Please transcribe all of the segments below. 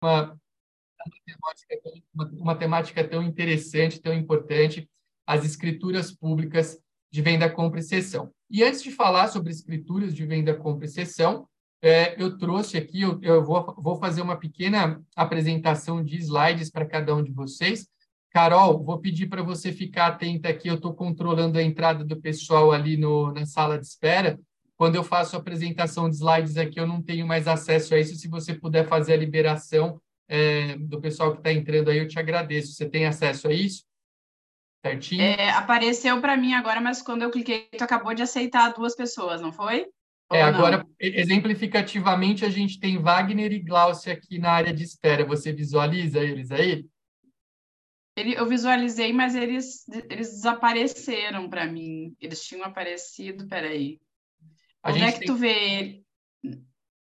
uma, uma, uma temática tão interessante, tão importante, as escrituras públicas de venda, compra e cessão. E antes de falar sobre escrituras de venda, compra e cessão, é, eu trouxe aqui, eu, eu vou, vou fazer uma pequena apresentação de slides para cada um de vocês. Carol, vou pedir para você ficar atenta aqui, eu estou controlando a entrada do pessoal ali no, na sala de espera. Quando eu faço a apresentação de slides aqui, eu não tenho mais acesso a isso. Se você puder fazer a liberação é, do pessoal que está entrando aí, eu te agradeço. Você tem acesso a isso? Certinho? É, apareceu para mim agora, mas quando eu cliquei, tu acabou de aceitar duas pessoas, não foi? É, agora, exemplificativamente, a gente tem Wagner e Glaucia aqui na área de espera. Você visualiza eles aí? Ele, eu visualizei, mas eles, eles desapareceram para mim. Eles tinham aparecido, peraí. A Onde é que tem... tu vê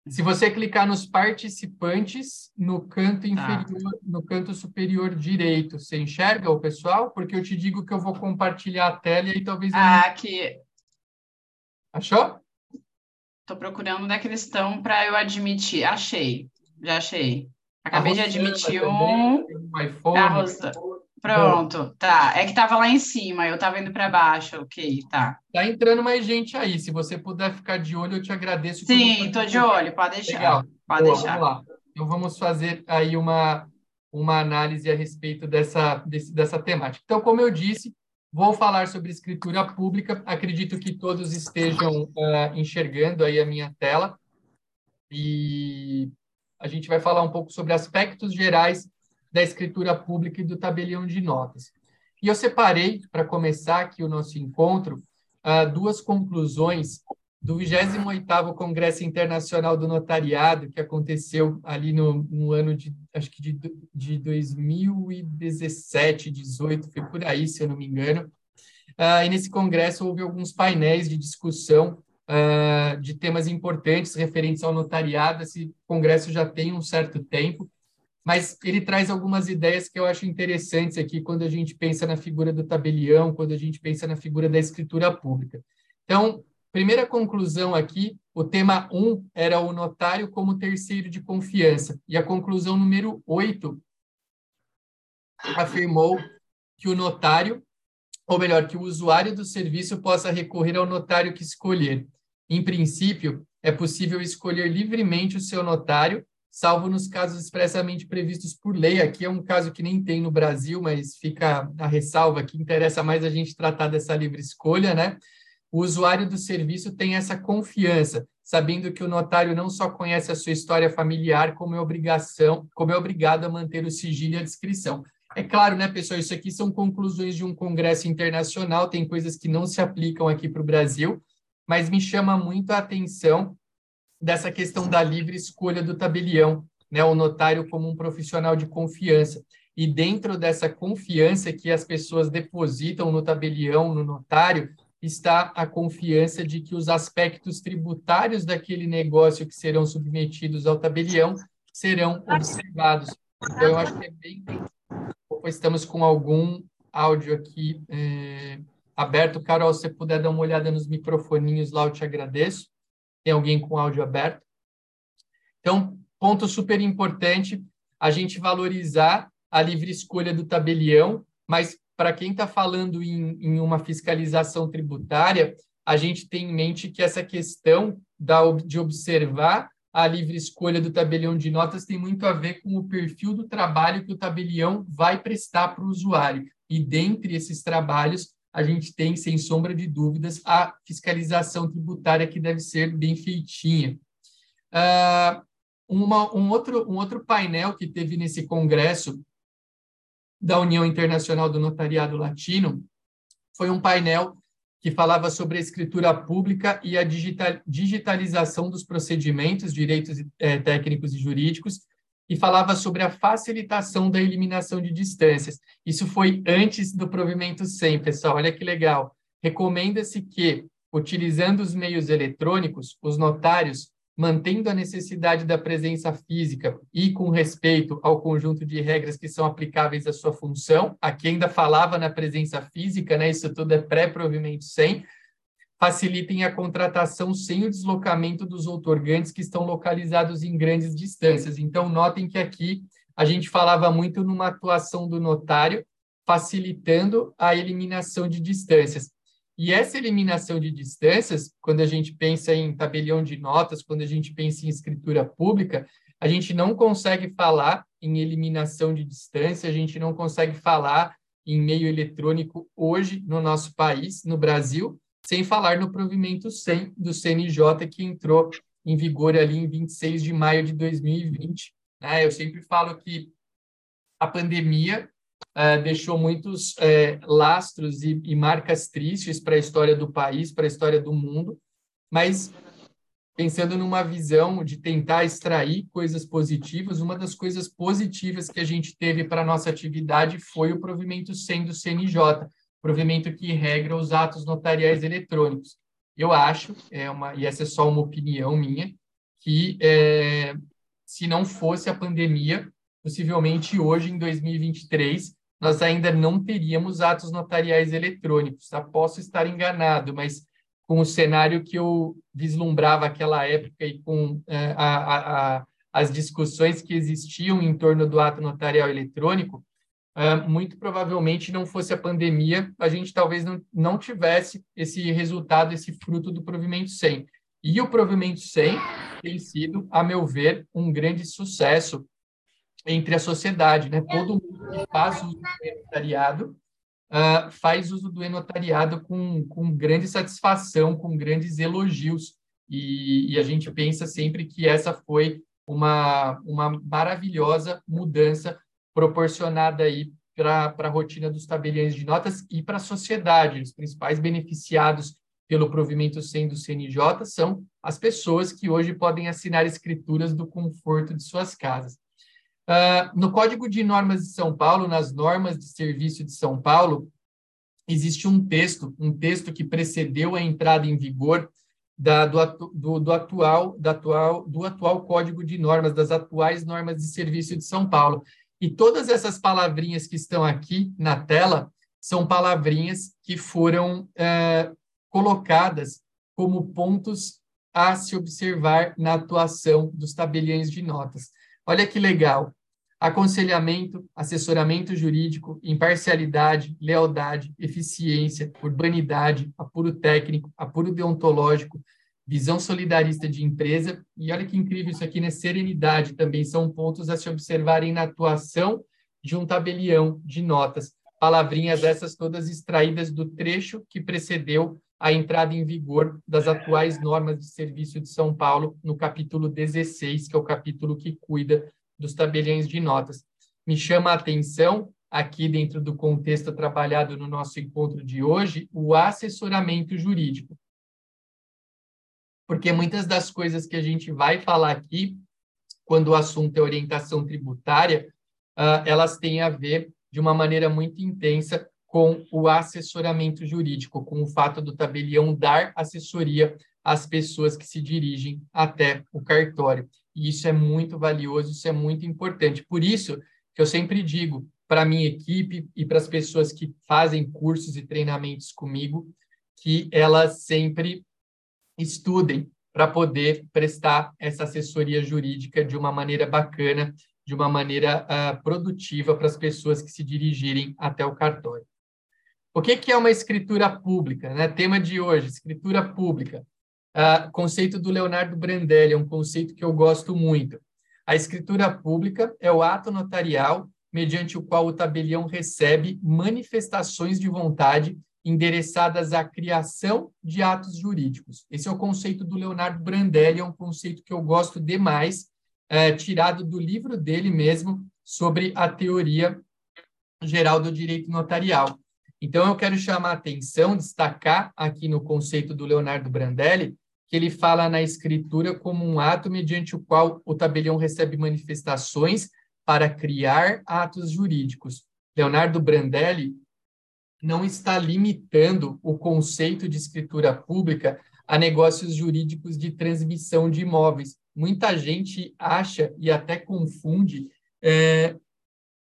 Se você clicar nos participantes, no canto tá. inferior, tá. no canto superior direito, você enxerga o pessoal? Porque eu te digo que eu vou compartilhar a tela e aí talvez... Ah, aqui. Achou? Estou procurando onde é que eles estão para eu admitir. Achei, já achei. Acabei de admitir um. um iPhone, a Rosa... Pronto, tá. É que estava lá em cima, eu estava indo para baixo, ok, tá. Tá entrando mais gente aí. Se você puder ficar de olho, eu te agradeço. Sim, estou de olho, pode deixar. Legal. Pode Boa, deixar. Vamos lá. Então vamos fazer aí uma, uma análise a respeito dessa, desse, dessa temática. Então, como eu disse, Vou falar sobre escritura pública. Acredito que todos estejam uh, enxergando aí a minha tela. E a gente vai falar um pouco sobre aspectos gerais da escritura pública e do tabelião de notas. E eu separei, para começar aqui o nosso encontro, uh, duas conclusões do 28º Congresso Internacional do Notariado, que aconteceu ali no, no ano de, acho que de, de 2017, 18, foi por aí, se eu não me engano. Uh, e nesse congresso houve alguns painéis de discussão uh, de temas importantes referentes ao notariado. Esse congresso já tem um certo tempo, mas ele traz algumas ideias que eu acho interessantes aqui quando a gente pensa na figura do tabelião, quando a gente pensa na figura da escritura pública. Então, Primeira conclusão aqui, o tema 1 era o notário como terceiro de confiança. E a conclusão número 8 afirmou que o notário, ou melhor, que o usuário do serviço possa recorrer ao notário que escolher. Em princípio, é possível escolher livremente o seu notário, salvo nos casos expressamente previstos por lei. Aqui é um caso que nem tem no Brasil, mas fica a ressalva que interessa mais a gente tratar dessa livre escolha, né? o usuário do serviço tem essa confiança, sabendo que o notário não só conhece a sua história familiar, como é obrigação, como é obrigado a manter o sigilo e a descrição. É claro, né, pessoal, isso aqui são conclusões de um congresso internacional, tem coisas que não se aplicam aqui para o Brasil, mas me chama muito a atenção dessa questão da livre escolha do tabelião, né, o notário como um profissional de confiança. E dentro dessa confiança que as pessoas depositam no tabelião, no notário, está a confiança de que os aspectos tributários daquele negócio que serão submetidos ao tabelião serão observados. Então, eu acho que é bem. Estamos com algum áudio aqui é, aberto. Carol, se você puder dar uma olhada nos microfoninhos lá, eu te agradeço. Tem alguém com áudio aberto? Então, ponto super importante, a gente valorizar a livre escolha do tabelião, mas para quem está falando em, em, uma fiscalização tributária, a gente tem em mente que essa questão da, de observar a livre escolha do tabelião de notas tem muito a ver com o perfil do trabalho que o tabelião vai prestar para o usuário. E dentre esses trabalhos, a gente tem, sem sombra de dúvidas, a fiscalização tributária que deve ser bem feitinha. Uh, uma, um, outro, um outro painel que teve nesse congresso da União Internacional do Notariado Latino, foi um painel que falava sobre a escritura pública e a digital, digitalização dos procedimentos, direitos é, técnicos e jurídicos, e falava sobre a facilitação da eliminação de distâncias. Isso foi antes do provimento 100, pessoal, olha que legal. Recomenda-se que, utilizando os meios eletrônicos, os notários mantendo a necessidade da presença física e com respeito ao conjunto de regras que são aplicáveis à sua função. Aqui ainda falava na presença física, né? Isso tudo é pré-provimento 100. Facilitem a contratação sem o deslocamento dos outorgantes que estão localizados em grandes distâncias. Então, notem que aqui a gente falava muito numa atuação do notário, facilitando a eliminação de distâncias. E essa eliminação de distâncias, quando a gente pensa em tabelião de notas, quando a gente pensa em escritura pública, a gente não consegue falar em eliminação de distância, a gente não consegue falar em meio eletrônico hoje no nosso país, no Brasil, sem falar no provimento 100 do CNJ, que entrou em vigor ali em 26 de maio de 2020. Né? Eu sempre falo que a pandemia uh, deixou muitos uh, lastros e, e marcas tristes para a história do país, para a história do mundo, mas pensando numa visão de tentar extrair coisas positivas, uma das coisas positivas que a gente teve para a nossa atividade foi o provimento 100 do CNJ, provimento que regra os atos notariais eletrônicos. Eu acho, é uma, e essa é só uma opinião minha, que é, se não fosse a pandemia, possivelmente hoje, em 2023, nós ainda não teríamos atos notariais eletrônicos. Tá? Posso estar enganado, mas com o cenário que eu vislumbrava aquela época e com é, a, a, a, as discussões que existiam em torno do ato notarial eletrônico, é, muito provavelmente não fosse a pandemia, a gente talvez não, não tivesse esse resultado, esse fruto do provimento 100. E o provimento 100 tem sido, a meu ver, um grande sucesso entre a sociedade. Né? Todo mundo que faz uso do notariado uh, faz uso do notariado com, com grande satisfação, com grandes elogios. E, e a gente pensa sempre que essa foi uma, uma maravilhosa mudança proporcionada aí para a rotina dos tabeliões de notas e para a sociedade. Os principais beneficiados pelo provimento 100 do CNJ são as pessoas que hoje podem assinar escrituras do conforto de suas casas. Uh, no Código de Normas de São Paulo, nas normas de serviço de São Paulo, existe um texto, um texto que precedeu a entrada em vigor da, do, do, do, atual, da atual, do atual Código de Normas, das atuais normas de serviço de São Paulo. E todas essas palavrinhas que estão aqui na tela são palavrinhas que foram uh, colocadas como pontos a se observar na atuação dos tabeliões de notas. Olha que legal. Aconselhamento, assessoramento jurídico, imparcialidade, lealdade, eficiência, urbanidade, apuro técnico, apuro deontológico, visão solidarista de empresa, e olha que incrível isso aqui, né? Serenidade também são pontos a se observarem na atuação de um tabelião de notas. Palavrinhas essas todas extraídas do trecho que precedeu a entrada em vigor das atuais normas de serviço de São Paulo, no capítulo 16, que é o capítulo que cuida dos tabeliões de notas. Me chama a atenção, aqui dentro do contexto trabalhado no nosso encontro de hoje, o assessoramento jurídico. Porque muitas das coisas que a gente vai falar aqui, quando o assunto é orientação tributária, uh, elas têm a ver de uma maneira muito intensa com o assessoramento jurídico, com o fato do tabelião dar assessoria às pessoas que se dirigem até o cartório. E isso é muito valioso, isso é muito importante. Por isso que eu sempre digo para a minha equipe e para as pessoas que fazem cursos e treinamentos comigo, que elas sempre estudem para poder prestar essa assessoria jurídica de uma maneira bacana, de uma maneira uh, produtiva para as pessoas que se dirigirem até o cartório. O que, que é uma escritura pública? Né? Tema de hoje, escritura pública. Uh, conceito do Leonardo Brandelli, é um conceito que eu gosto muito. A escritura pública é o ato notarial mediante o qual o tabelião recebe manifestações de vontade endereçadas à criação de atos jurídicos. Esse é o conceito do Leonardo Brandelli, é um conceito que eu gosto demais, é, tirado do livro dele mesmo sobre a teoria geral do direito notarial. Então, eu quero chamar a atenção, destacar aqui no conceito do Leonardo Brandelli, que ele fala na escritura como um ato mediante o qual o tabelião recebe manifestações para criar atos jurídicos. Leonardo Brandelli não está limitando o conceito de escritura pública a negócios jurídicos de transmissão de imóveis. Muita gente acha e até confunde é,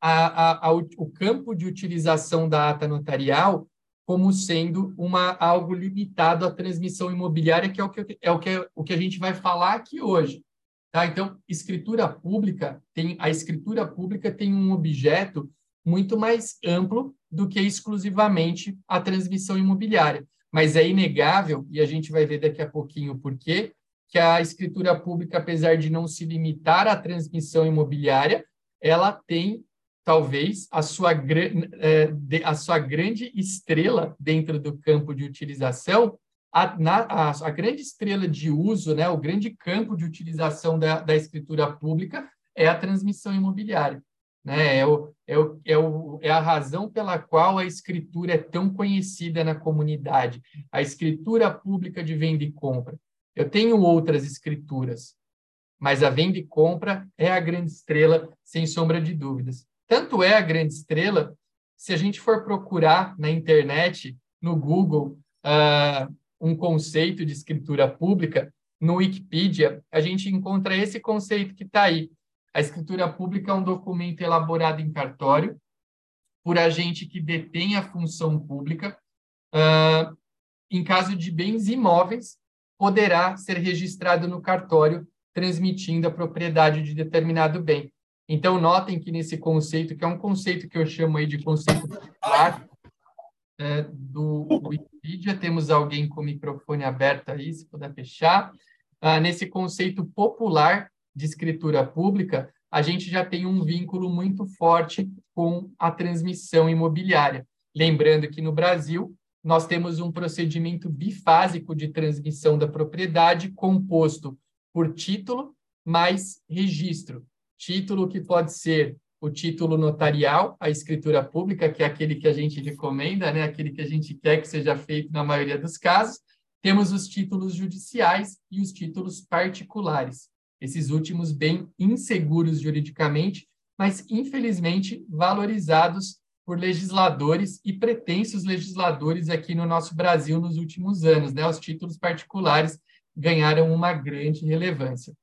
a, a, a, o campo de utilização da ata notarial como sendo uma, algo limitado à transmissão imobiliária, que é o que, é o que, o que a gente vai falar aqui hoje. Tá? Então, escritura pública tem a escritura pública tem um objeto muito mais amplo do que exclusivamente a transmissão imobiliária. Mas é inegável, e a gente vai ver daqui a pouquinho por quê, que a escritura pública, apesar de não se limitar à transmissão imobiliária, ela tem talvez a sua, é, a sua grande estrela dentro do campo de utilização, a, a, a, grande estrela de uso, né, o grande campo de utilização da, da escritura pública é a transmissão imobiliária. Né? É, o, é, o, é, o, é a razão pela qual a escritura é tão conhecida na comunidade. A escritura pública de venda e compra. Eu tenho outras escrituras, mas a venda e compra é a grande estrela, sem sombra de dúvidas. Tanto é a grande estrela, se a gente for procurar na internet, no Google, uh, um conceito de escritura pública, no Wikipedia, a gente encontra esse conceito que está aí. A escritura pública é um documento elaborado em cartório por agente que detém a função pública. Uh, em caso de bens imóveis, poderá ser registrado no cartório, transmitindo a propriedade de determinado bem. Então, notem que nesse conceito, que é um conceito que eu chamo aí de conceito popular, é, do Wikipedia, temos alguém com o microfone aberto aí, se puder fechar. Ah, nesse conceito popular de escritura pública, a gente já tem um vínculo muito forte com a transmissão imobiliária. Lembrando que no Brasil, nós temos um procedimento bifásico de transmissão da propriedade composto por título mais registro. Título que pode ser o título notarial, a escritura pública, que é aquele que a gente recomenda, né? aquele que a gente quer que seja feito na maioria dos casos. Temos os títulos judiciais e os títulos particulares. Esses últimos bem inseguros juridicamente, mas infelizmente valorizados por legisladores e pretensos legisladores aqui no nosso Brasil nos últimos anos. Né? Os títulos particulares ganharam uma grande relevância.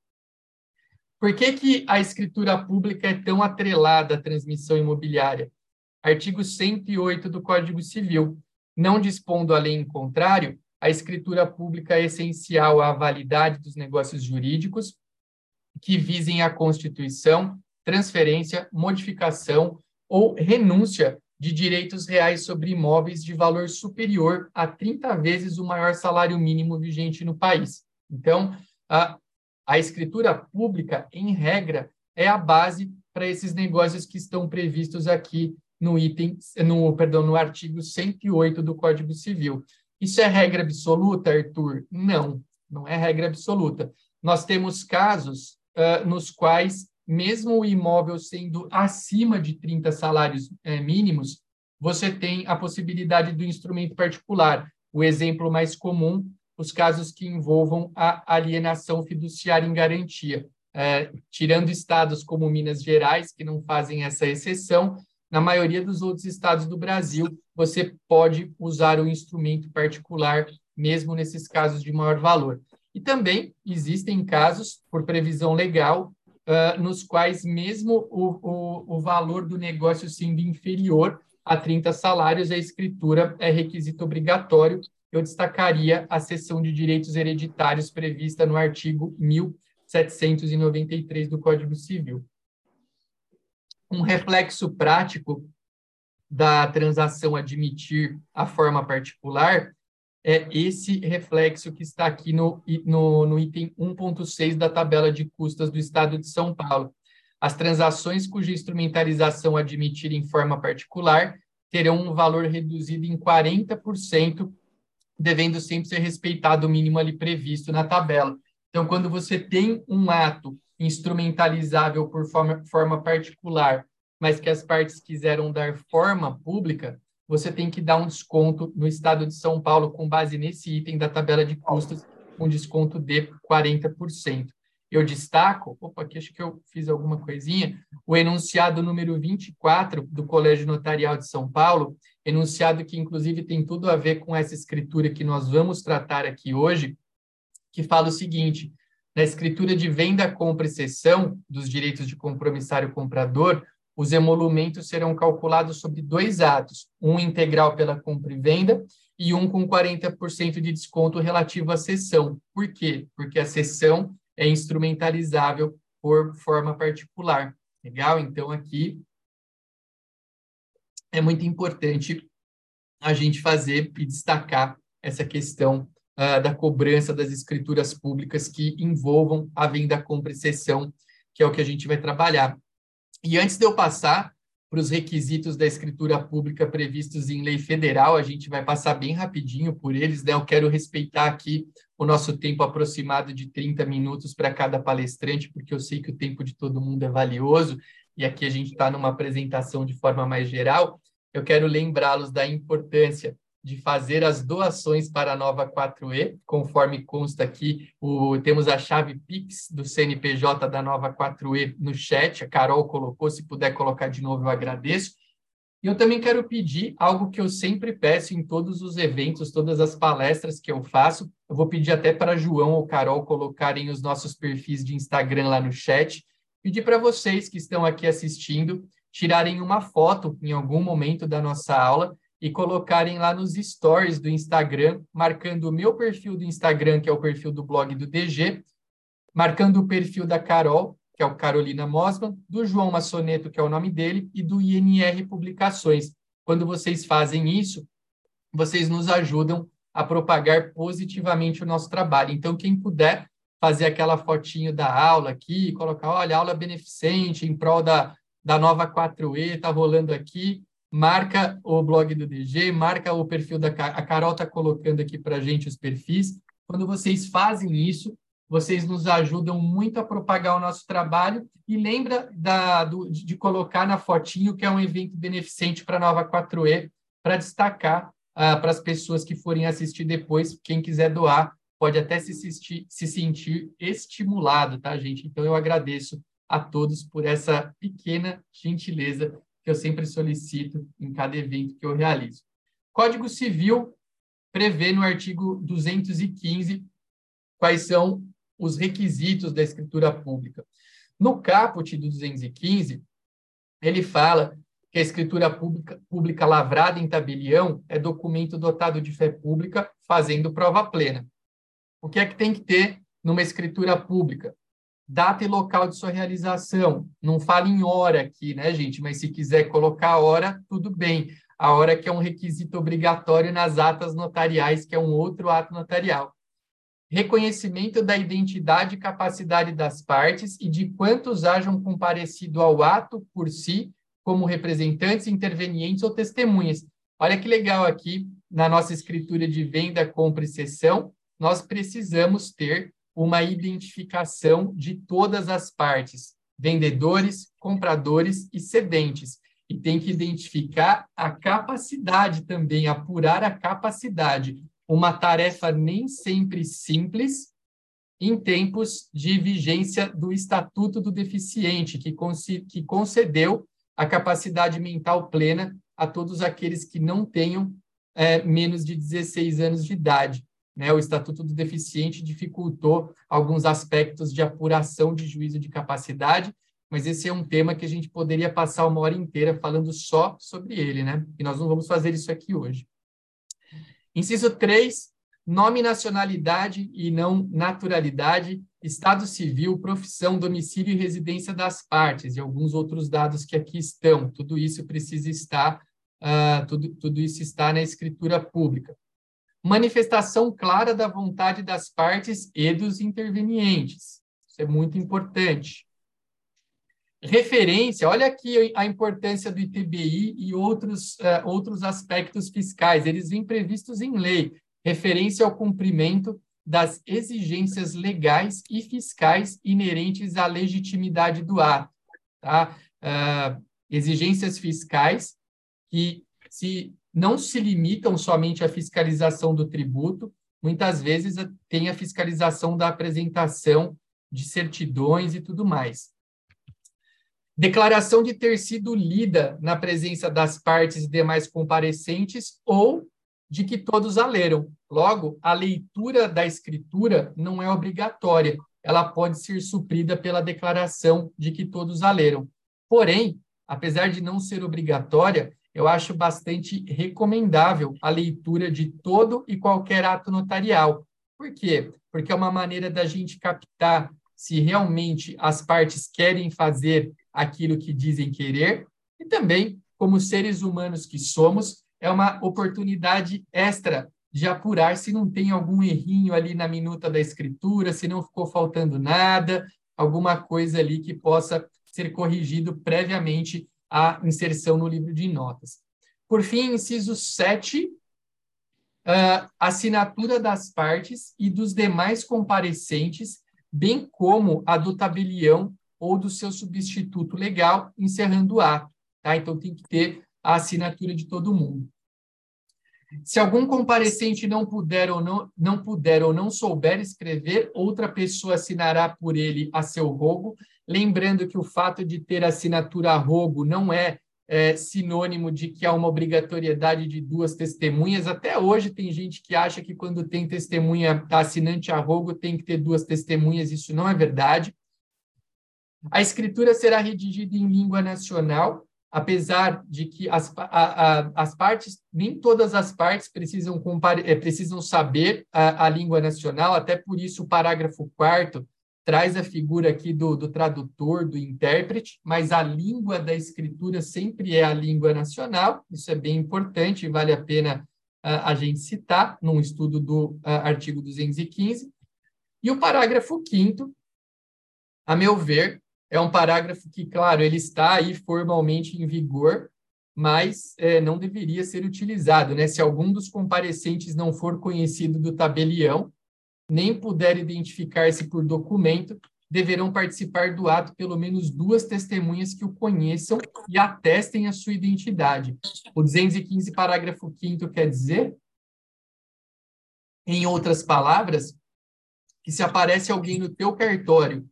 Por que, que a escritura pública é tão atrelada à transmissão imobiliária? Artigo 108 do Código Civil. Não dispondo a lei em contrário, a escritura pública é essencial à validade dos negócios jurídicos que visem a constituição, transferência, modificação ou renúncia de direitos reais sobre imóveis de valor superior a 30 vezes o maior salário mínimo vigente no país. Então, a, a escritura pública, em regra, é a base para esses negócios que estão previstos aqui no item, no, perdão, no artigo 108 do Código Civil. Isso é regra absoluta, Arthur? Não, não é regra absoluta. Nós temos casos uh, nos quais mesmo o imóvel sendo acima de 30 salários mínimos, você tem a possibilidade do instrumento particular. O exemplo mais comum, os casos que envolvam a alienação fiduciária em garantia. Tirando estados como Minas Gerais, que não fazem essa exceção, na maioria dos outros estados do Brasil, você pode usar o instrumento particular, mesmo nesses casos de maior valor. E também existem casos, por previsão legal, uh, nos quais, mesmo o, o, o valor do negócio sendo inferior a 30 salários, a escritura é requisito obrigatório. Eu destacaria a seção de direitos hereditários prevista no artigo 1793 do Código Civil. Um reflexo prático da transação admitir a forma particular é esse reflexo que está aqui no, no, no item 1.6 da tabela de custas do Estado de São Paulo. As transações cuja instrumentalização admitir em forma particular terão um valor reduzido em 40%, devendo sempre ser respeitado o mínimo ali previsto na tabela. Então, quando você tem um ato instrumentalizável por forma, forma particular, mas que as partes quiseram dar forma pública, você tem que dar um desconto no estado de São Paulo com base nesse item da tabela de custos, com desconto de 40%. Eu destaco, opa, aqui acho que eu fiz alguma coisinha, o enunciado número 24 do Colégio Notarial de São Paulo, enunciado que inclusive tem tudo a ver com essa escritura que nós vamos tratar aqui hoje, que fala o seguinte: na escritura de venda, compra e cessão dos direitos de compromissário comprador, os emolumentos serão calculados sobre dois atos, um integral pela compra e venda e um com 40% de desconto relativo à sessão. Por quê? Porque a sessão é instrumentalizável por forma particular. Legal? Então, aqui é muito importante a gente fazer e destacar essa questão uh, da cobrança das escrituras públicas que envolvam a venda, compra e cessão, que é o que a gente vai trabalhar. E antes de eu passar para os requisitos da escritura pública previstos em lei federal, a gente vai passar bem rapidinho por eles, né? Eu quero respeitar aqui o nosso tempo aproximado de 30 minutos para cada palestrante, porque eu sei que o tempo de todo mundo é valioso, e aqui a gente está numa apresentação de forma mais geral. Eu quero lembrá-los da importância de fazer as doações para a nova 4E, conforme consta aqui, o, temos a chave Pix do CNPJ da nova 4E no chat, a Carol colocou, se puder colocar de novo, eu agradeço. E eu também quero pedir algo que eu sempre peço em todos os eventos, todas as palestras que eu faço. Eu vou pedir até para João ou Carol colocarem os nossos perfis de Instagram lá no chat. Pedir para vocês que estão aqui assistindo tirarem uma foto em algum momento da nossa aula e colocarem lá nos stories do Instagram, marcando o meu perfil do Instagram, que é o perfil do blog do DG, marcando o perfil da Carol, que é o Carolina Mosman, do João Massoneto, que é o nome dele, e do INR Publicações. Quando vocês fazem isso, vocês nos ajudam a propagar positivamente o nosso trabalho. Então, quem puder fazer aquela fotinho da aula aqui, colocar, olha, aula beneficente em prol da, da nova 4E, está rolando aqui, marca o blog do DG, marca o perfil da a Carol está colocando aqui para a gente os perfis. Quando vocês fazem isso, vocês nos ajudam muito a propagar o nosso trabalho e lembra da, do, de colocar na fotinho que é um evento beneficente para a Nova 4E, para destacar uh, para as pessoas que forem assistir depois, quem quiser doar pode até se, assistir, se sentir estimulado, tá, gente? Então eu agradeço a todos por essa pequena gentileza que eu sempre solicito em cada evento que eu realizo. Código Civil prevê no artigo 215 quais são os requisitos da escritura pública. No caput do 215, ele fala que a escritura pública, pública lavrada em tabelião é documento dotado de fé pública, fazendo prova plena. O que é que tem que ter numa escritura pública? Data e local de sua realização. Não fala em hora aqui, né, gente? Mas se quiser colocar hora, tudo bem. A hora que é um requisito obrigatório nas atas notariais, que é um outro ato notarial. Reconhecimento da identidade e capacidade das partes e de quantos hajam comparecido ao ato por si, como representantes, intervenientes ou testemunhas. Olha que legal aqui, na nossa escritura de venda, compra e cessão, nós precisamos ter uma identificação de todas as partes, vendedores, compradores e cedentes. E tem que identificar a capacidade também, apurar a capacidade. Uma tarefa nem sempre simples, em tempos de vigência do Estatuto do Deficiente, que, que concedeu a capacidade mental plena a todos aqueles que não tenham é, menos de 16 anos de idade né, o Estatuto do Deficiente dificultou alguns aspectos de apuração de juízo de capacidade, mas esse é um tema que a gente poderia passar uma hora inteira falando só sobre ele, né? E nós não vamos fazer isso aqui hoje. Inciso 3, nome, nacionalidade e não naturalidade, estado civil, profissão, domicílio e residência das partes, e alguns outros dados que aqui estão. Tudo isso precisa estar, uh, tudo, tudo isso está na escritura pública manifestação clara da vontade das partes e dos intervenientes. Isso é muito importante. Referência, olha aqui a importância do ITBI e outros, uh, outros aspectos fiscais, eles vêm previstos em lei. Referência ao cumprimento das exigências legais e fiscais inerentes à legitimidade do ato. Tá? Uh, exigências fiscais que se não se limitam somente à fiscalização do tributo, muitas vezes tem a fiscalização da apresentação de certidões e tudo mais. Declaração de ter sido lida na presença das partes e demais comparecentes ou de que todos a leram. Logo, a leitura da escritura não é obrigatória, ela pode ser suprida pela declaração de que todos a leram. Porém, apesar de não ser obrigatória, eu acho bastante recomendável a leitura de todo e qualquer ato notarial. Por quê? Porque é uma maneira da gente captar se realmente as partes querem fazer aquilo que dizem querer e também, como seres humanos que somos, é uma oportunidade extra de apurar se não tem algum errinho ali na minuta da escritura, se não ficou faltando nada, alguma coisa ali que possa ser corrigido previamente à inserção no livro de notas. Por fim, inciso 7, uh, ah, assinatura das partes e dos demais comparecentes, bem como a do tabelião ou do seu substituto legal, encerrando o ato. Tá? Então, tem que ter a assinatura de todo mundo. Se algum comparecente não puder ou não, não puder ou não souber escrever, outra pessoa assinará por ele a seu rogo, lembrando que o fato de ter assinatura a rogo não é, é sinônimo de que há uma obrigatoriedade de duas testemunhas. Até hoje tem gente que acha que quando tem testemunha assinante a rogo tem que ter duas testemunhas, isso não é verdade. A escritura será redigida em língua nacional, apesar de que as, a, a, as partes, nem todas as partes precisam, compare, é, precisam saber a, a, língua nacional, até por isso o parágrafo 4 traz a figura aqui do, do tradutor, do intérprete, mas a língua da escritura sempre é a língua nacional, isso é bem importante, vale a pena a gente citar num estudo do artigo 215. E o parágrafo 5 a meu ver, é um parágrafo que, claro, ele está aí formalmente em vigor, mas é, não deveria ser utilizado. Né? Se algum dos comparecentes não for conhecido do tabelião, nem puder identificar-se por documento, deverão participar do ato pelo menos duas testemunhas que o conheçam e atestem a sua identidade. O 215, parágrafo 5 quer dizer, em outras palavras, que se aparece alguém no teu cartório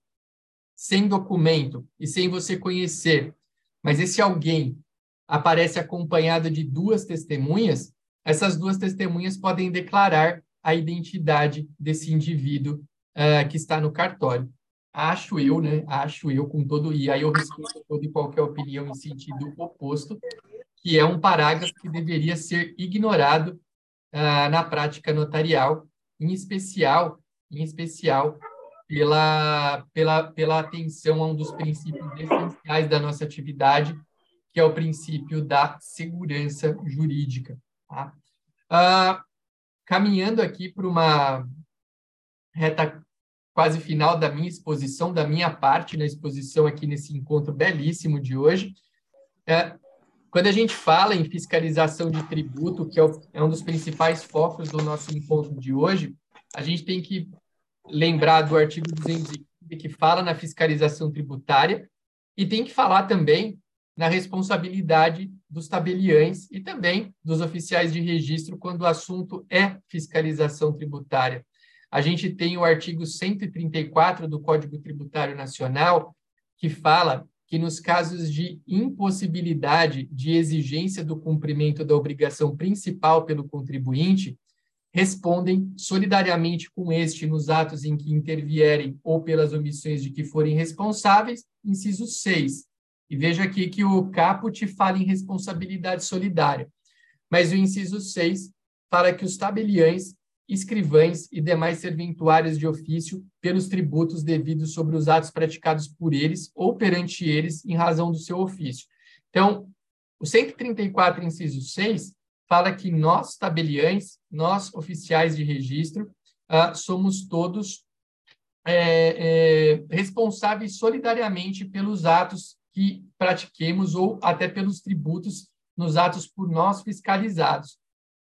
sem documento e sem você conhecer, mas esse alguém aparece acompanhado de duas testemunhas, essas duas testemunhas podem declarar a identidade desse indivíduo uh, que está no cartório. Acho eu, né? Acho eu com todo e aí eu respeito toda e qualquer opinião em sentido oposto, que é um parágrafo que deveria ser ignorado uh, na prática notarial, em especial, em especial pela, pela, pela atenção a um dos princípios essenciais da nossa atividade, que é o princípio da segurança jurídica. Tá? Ah, caminhando aqui para uma reta quase final da minha exposição, da minha parte na exposição aqui nesse encontro belíssimo de hoje, é, quando a gente fala em fiscalização de tributo, que é, o, é um dos principais focos do nosso encontro de hoje, a gente tem que lembrar do artigo 215 que fala na fiscalização tributária e tem que falar também na responsabilidade dos tabeliães e também dos oficiais de registro quando o assunto é fiscalização tributária. A gente tem o artigo 134 do Código Tributário Nacional que fala que nos casos de impossibilidade de exigência do cumprimento da obrigação principal pelo contribuinte, respondem solidariamente com este nos atos em que intervierem ou pelas omissões de que forem responsáveis, inciso 6. E veja aqui que o caput fala em responsabilidade solidária, mas o inciso 6 fala que os tabeliães, escrivães e demais serventuários de ofício pelos tributos devidos sobre os atos praticados por eles ou perante eles em razão do seu ofício. Então, o 134, inciso 6, fala que nós, tabeliães, nós, oficiais de registro, uh, somos todos é, é, responsáveis solidariamente pelos atos que pratiquemos ou até pelos tributos nos atos por nós fiscalizados.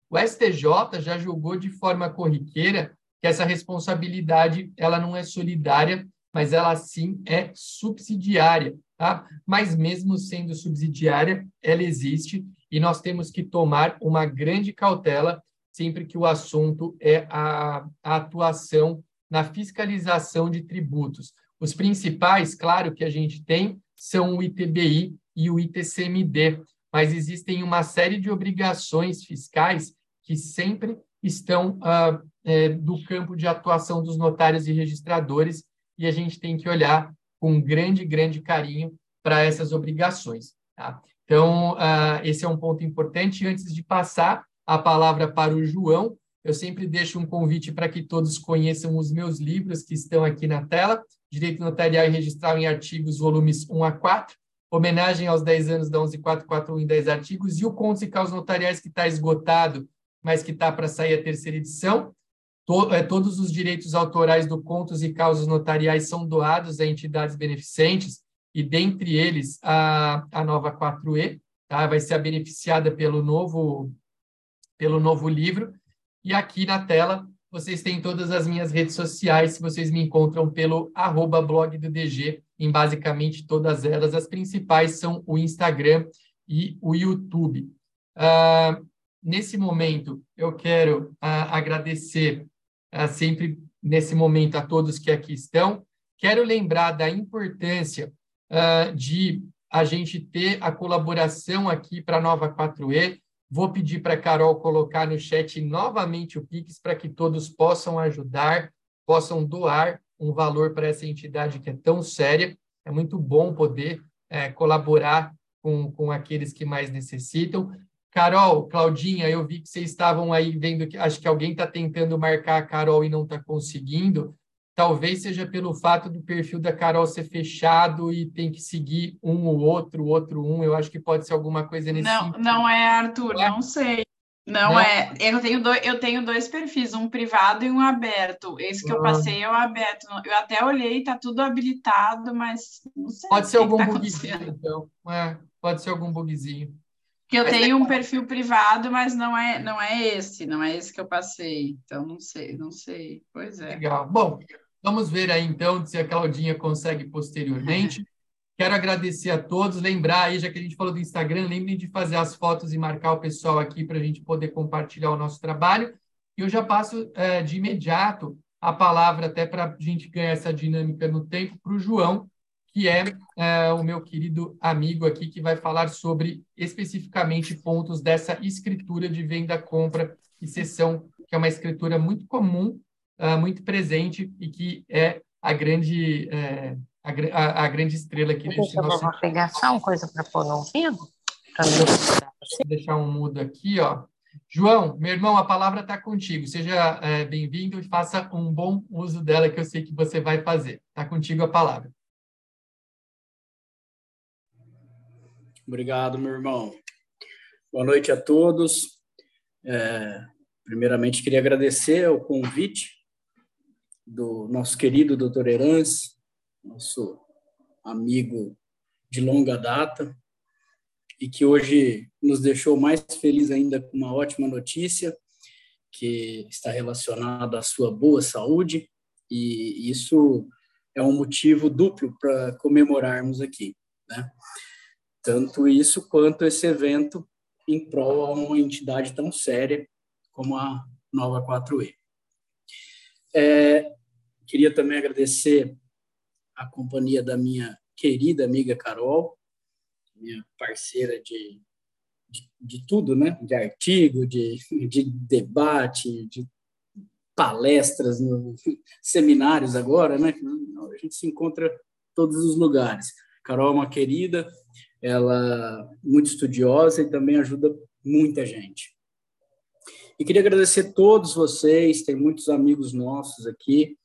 O STJ já julgou de forma corriqueira que essa responsabilidade ela não é solidária, mas ela sim é subsidiária, tá? Mas mesmo sendo subsidiária, ela existe e nós temos que tomar uma grande cautela sempre que o assunto é a, a atuação na fiscalização de tributos. Os principais, claro, que a gente tem são o ITBI e o ITCMD, mas existem uma série de obrigações fiscais que sempre estão ah, é, do campo de atuação dos notários e registradores, e a gente tem que olhar com grande, grande carinho para essas obrigações. Tá? Então, uh, esse é um ponto importante. Antes de passar a palavra para o João, eu sempre deixo um convite para que todos conheçam os meus livros que estão aqui na tela, Direito Notarial e Registral em Artigos, volumes 1 a 4, Homenagem aos 10 anos da 11441 em 10 artigos, e o Contos e Causas Notariais, que está esgotado, mas que está para sair a terceira edição. É, todos os direitos autorais do Contos e Causas Notariais são doados a entidades beneficentes, e dentre eles a, a nova 4E, tá? vai ser beneficiada pelo novo, pelo novo livro. E aqui na tela vocês têm todas as minhas redes sociais, vocês me encontram pelo arroba blog do DG, em basicamente todas elas. As principais são o Instagram e o YouTube. Uh, nesse momento, eu quero uh, agradecer uh, sempre nesse momento a todos que aqui estão. Quero lembrar da importância de a gente ter a colaboração aqui para a Nova 4E. Vou pedir para a Carol colocar no chat novamente o Pix para que todos possam ajudar, possam doar um valor para essa entidade que é tão séria. É muito bom poder é, colaborar com, com aqueles que mais necessitam. Carol, Claudinha, eu vi que vocês estavam aí vendo que acho que alguém está tentando marcar a Carol e não está conseguindo. Talvez seja pelo fato do perfil da Carol ser fechado e tem que seguir um ou outro, outro um. Eu acho que pode ser alguma coisa nesse Não, sentido. não é, Arthur, não, é? não sei. Não, não, é. Eu tenho, dois, eu tenho dois perfis, um privado e um aberto. Esse que eu ah. passei é o aberto. Eu até olhei, tá tudo habilitado, mas não sei. Pode ser algum tá bugzinho, então. É, pode ser algum bugzinho. Que eu mas tenho é... um perfil privado, mas não é, não é esse, não é esse que eu passei. Então não sei, não sei. Pois é. Legal. Bom, Vamos ver aí, então, se a Claudinha consegue posteriormente. Quero agradecer a todos. Lembrar aí, já que a gente falou do Instagram, lembrem de fazer as fotos e marcar o pessoal aqui para a gente poder compartilhar o nosso trabalho. E eu já passo é, de imediato a palavra, até para a gente ganhar essa dinâmica no tempo, para o João, que é, é, o meu querido amigo aqui, que vai falar sobre especificamente pontos dessa escritura de venda, compra e cessão, que é uma escritura muito comum uh, muito presente e que é a grande, é, a, a, grande estrela aqui Deixa nosso... Eu pegar só uma coisa para pôr no ouvido. Vou deixar um mudo aqui, ó. João, meu irmão, a palavra está contigo. Seja é, bem-vindo e faça um bom uso dela, que eu sei que você vai fazer. Está contigo a palavra. Obrigado, meu irmão. Boa noite a todos. É, primeiramente, queria agradecer o convite do nosso querido doutor Herance, nosso amigo de longa data, e que hoje nos deixou mais feliz ainda com uma ótima notícia, que está relacionada à sua boa saúde, e isso é um motivo duplo para comemorarmos aqui, né? Tanto isso quanto esse evento em prol a uma entidade tão séria como a Nova 4E. É, Queria também agradecer a companhia da minha querida amiga Carol, minha parceira de, de, de tudo, né? De artigo, de, de debate, de palestras, no, seminários agora, né? A gente se encontra em todos os lugares. Carol é uma querida, ela é muito estudiosa e também ajuda muita gente. E queria agradecer a todos vocês, tem muitos amigos nossos aqui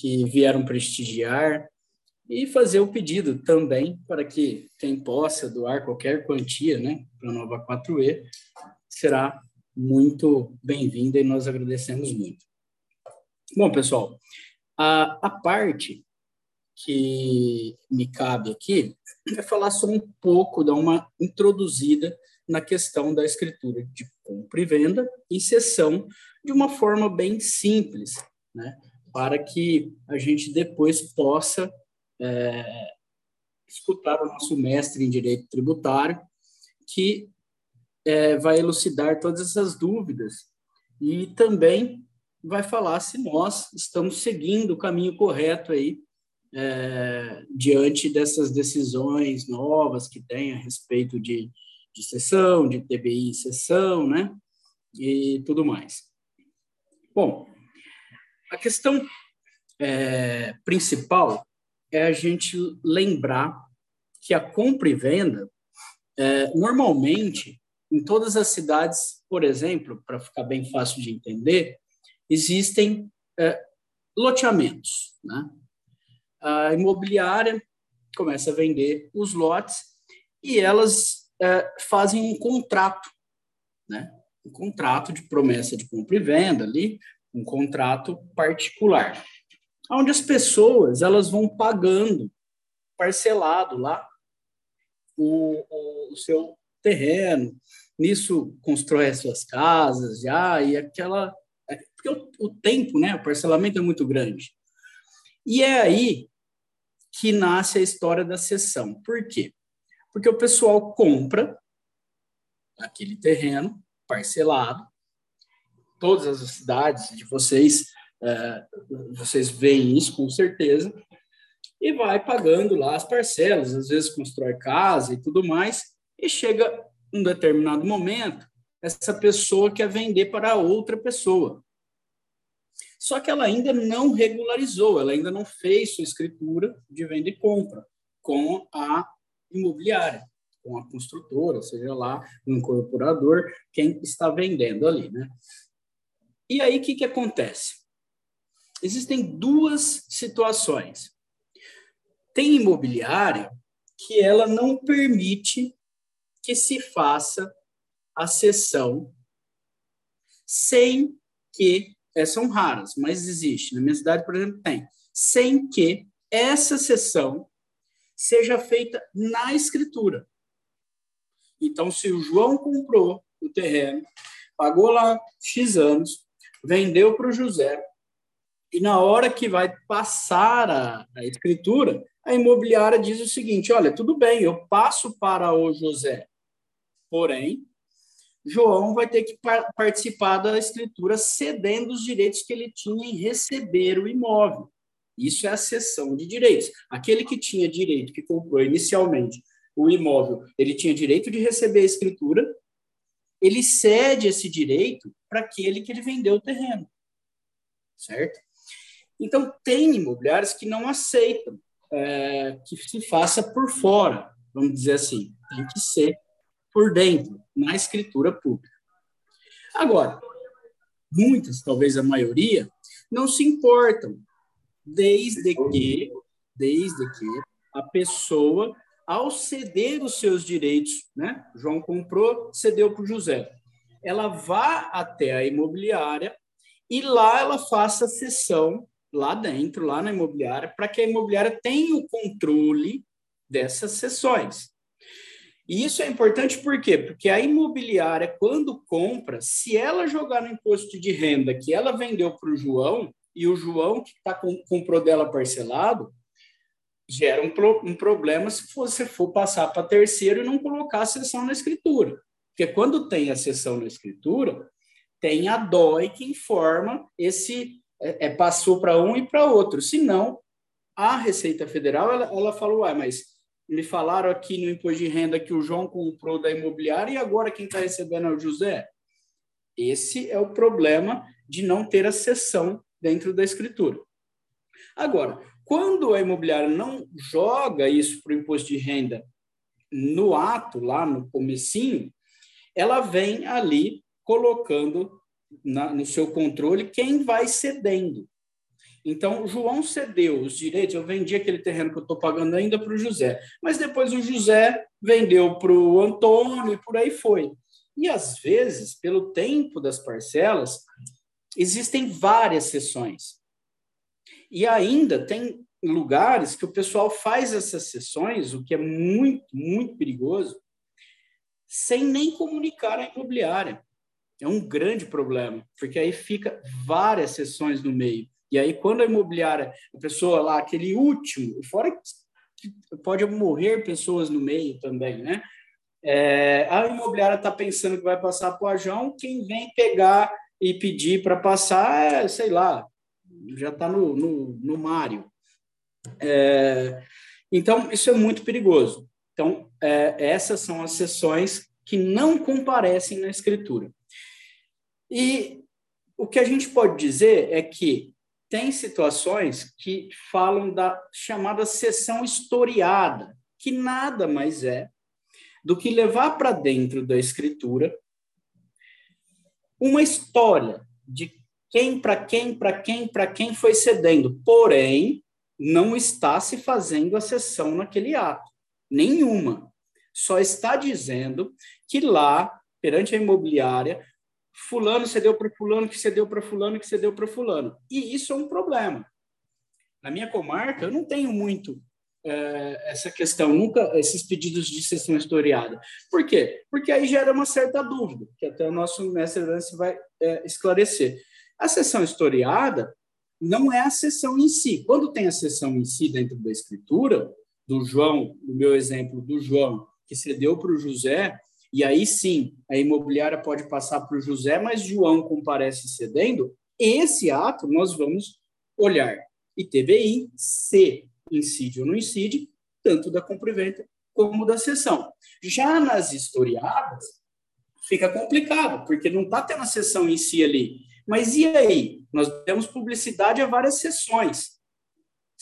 que vieram prestigiar e fazer o pedido também para que quem possa doar qualquer quantia né, para a Nova 4E será muito bem-vinda e nós agradecemos muito. Bom, pessoal, a, a parte que me cabe aqui é falar só um pouco, dar uma introduzida na questão da escritura de compra e venda e cessão de uma forma bem simples, né? Para que a gente depois possa é, escutar o nosso mestre em direito tributário, que é, vai elucidar todas essas dúvidas e também vai falar se nós estamos seguindo o caminho correto aí é, diante dessas decisões novas que tem a respeito de, de sessão, de TBI e sessão, né? E tudo mais. Bom, a questão é, principal é a gente lembrar que a compra e venda É, normalmente, em todas as cidades, por exemplo, para ficar bem fácil de entender, existem é, loteamentos. Né? A imobiliária começa a vender os lotes e elas é, fazem um contrato, né? um contrato de promessa de compra e venda ali, um contrato particular, onde as pessoas elas vão pagando parcelado lá o, o, seu terreno, nisso constrói as suas casas já, e aquela. É, porque o, o, tempo, né, o parcelamento é muito grande. E é aí que nasce a história da sessão. Por quê? Porque o pessoal compra aquele terreno parcelado, todas as cidades de vocês, é, vocês veem isso com certeza, e vai pagando lá as parcelas, às vezes constrói casa e tudo mais, e chega um determinado momento, essa pessoa quer vender para outra pessoa. Só que ela ainda não regularizou, ela ainda não fez sua escritura de venda e compra com a imobiliária, com a construtora, seja lá um incorporador, quem está vendendo ali, né? E aí o que, que acontece? Existem duas situações. Tem imobiliária que ela não permite que se faça a sessão sem que, é, são raras, mas existe. Na minha cidade, por exemplo, tem. Sem que essa sessão seja feita na escritura. Então, se o João comprou o terreno, pagou lá X anos, vendeu para o José, e na hora que vai passar a, a escritura, a imobiliária diz o seguinte: olha, tudo bem, eu passo para o José. Porém, João vai ter que participar da escritura cedendo os direitos que ele tinha em receber o imóvel. Isso é a cessão de direitos. Aquele que tinha direito, que comprou inicialmente o imóvel, ele tinha direito de receber a escritura, ele cede esse direito para aquele que ele vendeu o terreno. Certo? Então, tem imobiliários que não aceitam é, que se faça por fora, vamos dizer assim. Tem que ser por dentro, na escritura pública. Agora, muitas, talvez a maioria, não se importam, desde que, desde que a pessoa, ao ceder os seus direitos, né? João comprou, cedeu para José. Ela vá até a imobiliária e lá ela faça a cessão lá dentro, lá na imobiliária, para que a imobiliária tenha o controle dessas sessões. E isso é importante por quê? Porque a imobiliária, quando compra, se ela jogar no imposto de renda que ela vendeu para o João, e o João que tá com, comprou dela parcelado, gera um, pro, um problema se você for passar para terceiro e não colocar a sessão na escritura. Porque quando tem a sessão na escritura, tem a DOI que informa esse é, é, passou para um e para outro. Senão, a Receita Federal ela, ela falou, ah, mas me falaram aqui no imposto de renda que o João comprou da imobiliária e agora quem está recebendo é o José. Esse é o problema de não ter a sessão dentro da escritura. Agora, quando a imobiliária não joga isso para o imposto de renda no ato, lá no comecinho, ela vem ali colocando na, no seu controle quem vai cedendo. Então, João cedeu os direitos, eu vendi aquele terreno que eu estou pagando ainda para o José, mas depois o José vendeu para o Antônio e por aí foi. E às vezes, pelo tempo das parcelas, existem várias sessões. E ainda tem lugares que o pessoal faz essas sessões, o que é muito, muito perigoso, sem nem comunicar à imobiliária. É um grande problema, porque aí fica várias sessões no meio. E aí, quando a imobiliária, a pessoa lá, aquele último, fora que pode morrer pessoas no meio também, né? É, a imobiliária está pensando que vai passar para o Ajão, quem vem pegar e pedir para passar, é, sei lá, já está no, no, no Mário. É, então, isso é muito perigoso. Então, é, essas são as sessões que não comparecem na escritura. E o que a gente pode dizer é que tem situações que falam da chamada sessão historiada, que nada mais é do que levar para dentro da escritura uma história de quem, para quem, para quem, para quem foi cedendo. Porém, não está se fazendo a sessão naquele ato. Nenhuma. Só está dizendo que lá, perante a imobiliária, fulano cedeu para fulano, que cedeu para fulano, que cedeu para fulano. E isso é um problema. Na minha comarca, eu não tenho muito é, essa questão, nunca esses pedidos de sessão historiada. Por quê? Porque aí gera uma certa dúvida, que até o nosso mestre Lance vai é, esclarecer. A sessão historiada não é a sessão em si. Quando tem a sessão em si dentro da escritura, do João, no meu exemplo do João, que cedeu para o José, e aí sim a imobiliária pode passar para o José, mas João comparece cedendo, esse ato nós vamos olhar. E TBI, se incide ou não incide, tanto da compra e venda como da sessão. Já nas historiadas, fica complicado, porque não está tendo a sessão em si ali. Mas e aí? Nós temos publicidade a várias sessões.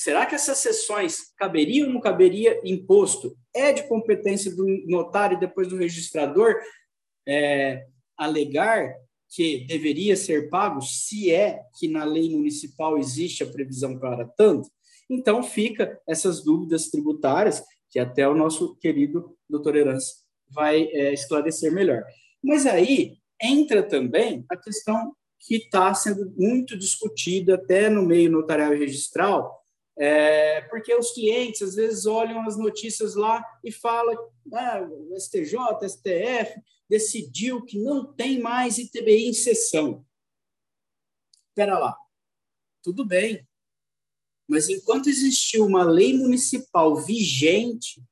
Será que essas sessões caberiam ou não caberia imposto? É de competência do notário depois do registrador é, alegar que deveria ser pago, se é que na lei municipal existe a previsão para tanto? Então, fica essas dúvidas tributárias que até o nosso querido doutor Herança vai é, esclarecer melhor. Mas aí entra também a questão que está sendo muito discutida até no meio notarial e registral, é, porque os clientes às vezes olham as notícias lá e falam, ah, o STJ, STF decidiu que não tem mais ITBI em sessão. Espera lá, tudo bem, mas enquanto existiu uma lei municipal vigente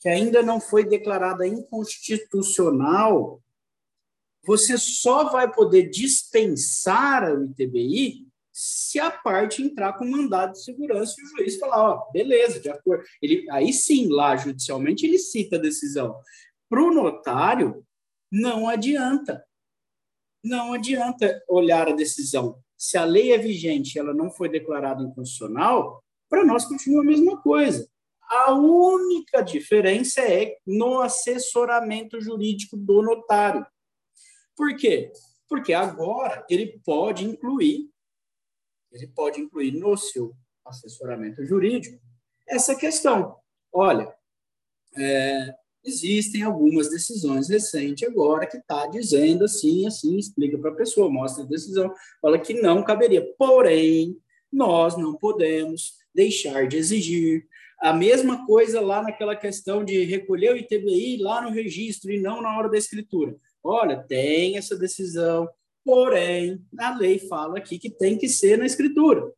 que ainda não foi declarada inconstitucional, você só vai poder dispensar o ITBI se a parte entrar com mandado de segurança e o juiz falar, ó, beleza, de acordo. Ele, aí sim, lá judicialmente, ele cita a decisão. Para o notário, não adianta. Não adianta olhar a decisão. Se a lei é vigente e ela não foi declarada inconstitucional, para nós continua a mesma coisa. A única diferença é no assessoramento jurídico do notário. Por quê? Porque agora ele pode incluir, ele pode incluir no seu assessoramento jurídico essa questão. Olha, é, existem algumas decisões recentes agora que está dizendo assim, assim, explica para a pessoa, mostra a decisão, fala que não caberia. Porém, nós não podemos deixar de exigir a mesma coisa lá naquela questão de recolher o ITBI lá no registro e não na hora da escritura. Olha, tem essa decisão, porém, a lei fala aqui que tem que ser na escritura.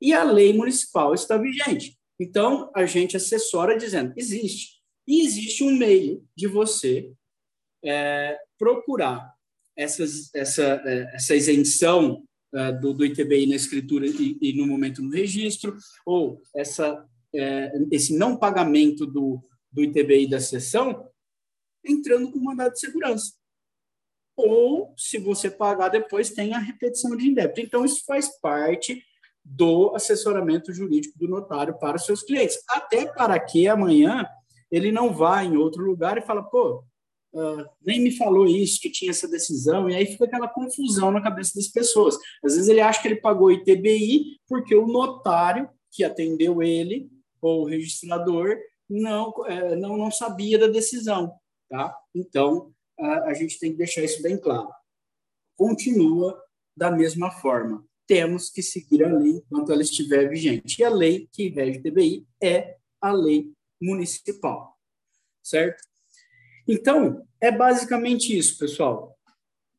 E a lei municipal está vigente. Então, a gente assessora dizendo: existe. E existe um meio de você é, procurar essas, essa, é, essa isenção é, do, do ITBI na escritura e, e, no momento no registro, ou essa, é, esse não pagamento do, do ITBI da sessão, entrando com mandado de segurança ou, se você pagar depois, tem a repetição de débito. Então, isso faz parte do assessoramento jurídico do notário para os seus clientes. Até para que amanhã ele não vá em outro lugar e fala, pô, uh, nem me falou isso, que tinha essa decisão, e aí fica aquela confusão na cabeça das pessoas. Às vezes ele acha que ele pagou ITBI porque o notário que atendeu ele, ou o registrador, não, é, não, não sabia da decisão. Tá? Então, a, gente tem que deixar isso bem claro. Continua da mesma forma. Temos que seguir a lei enquanto ela estiver vigente. E a lei que rege o TBI é a lei municipal. Certo? Então, é basicamente isso, pessoal.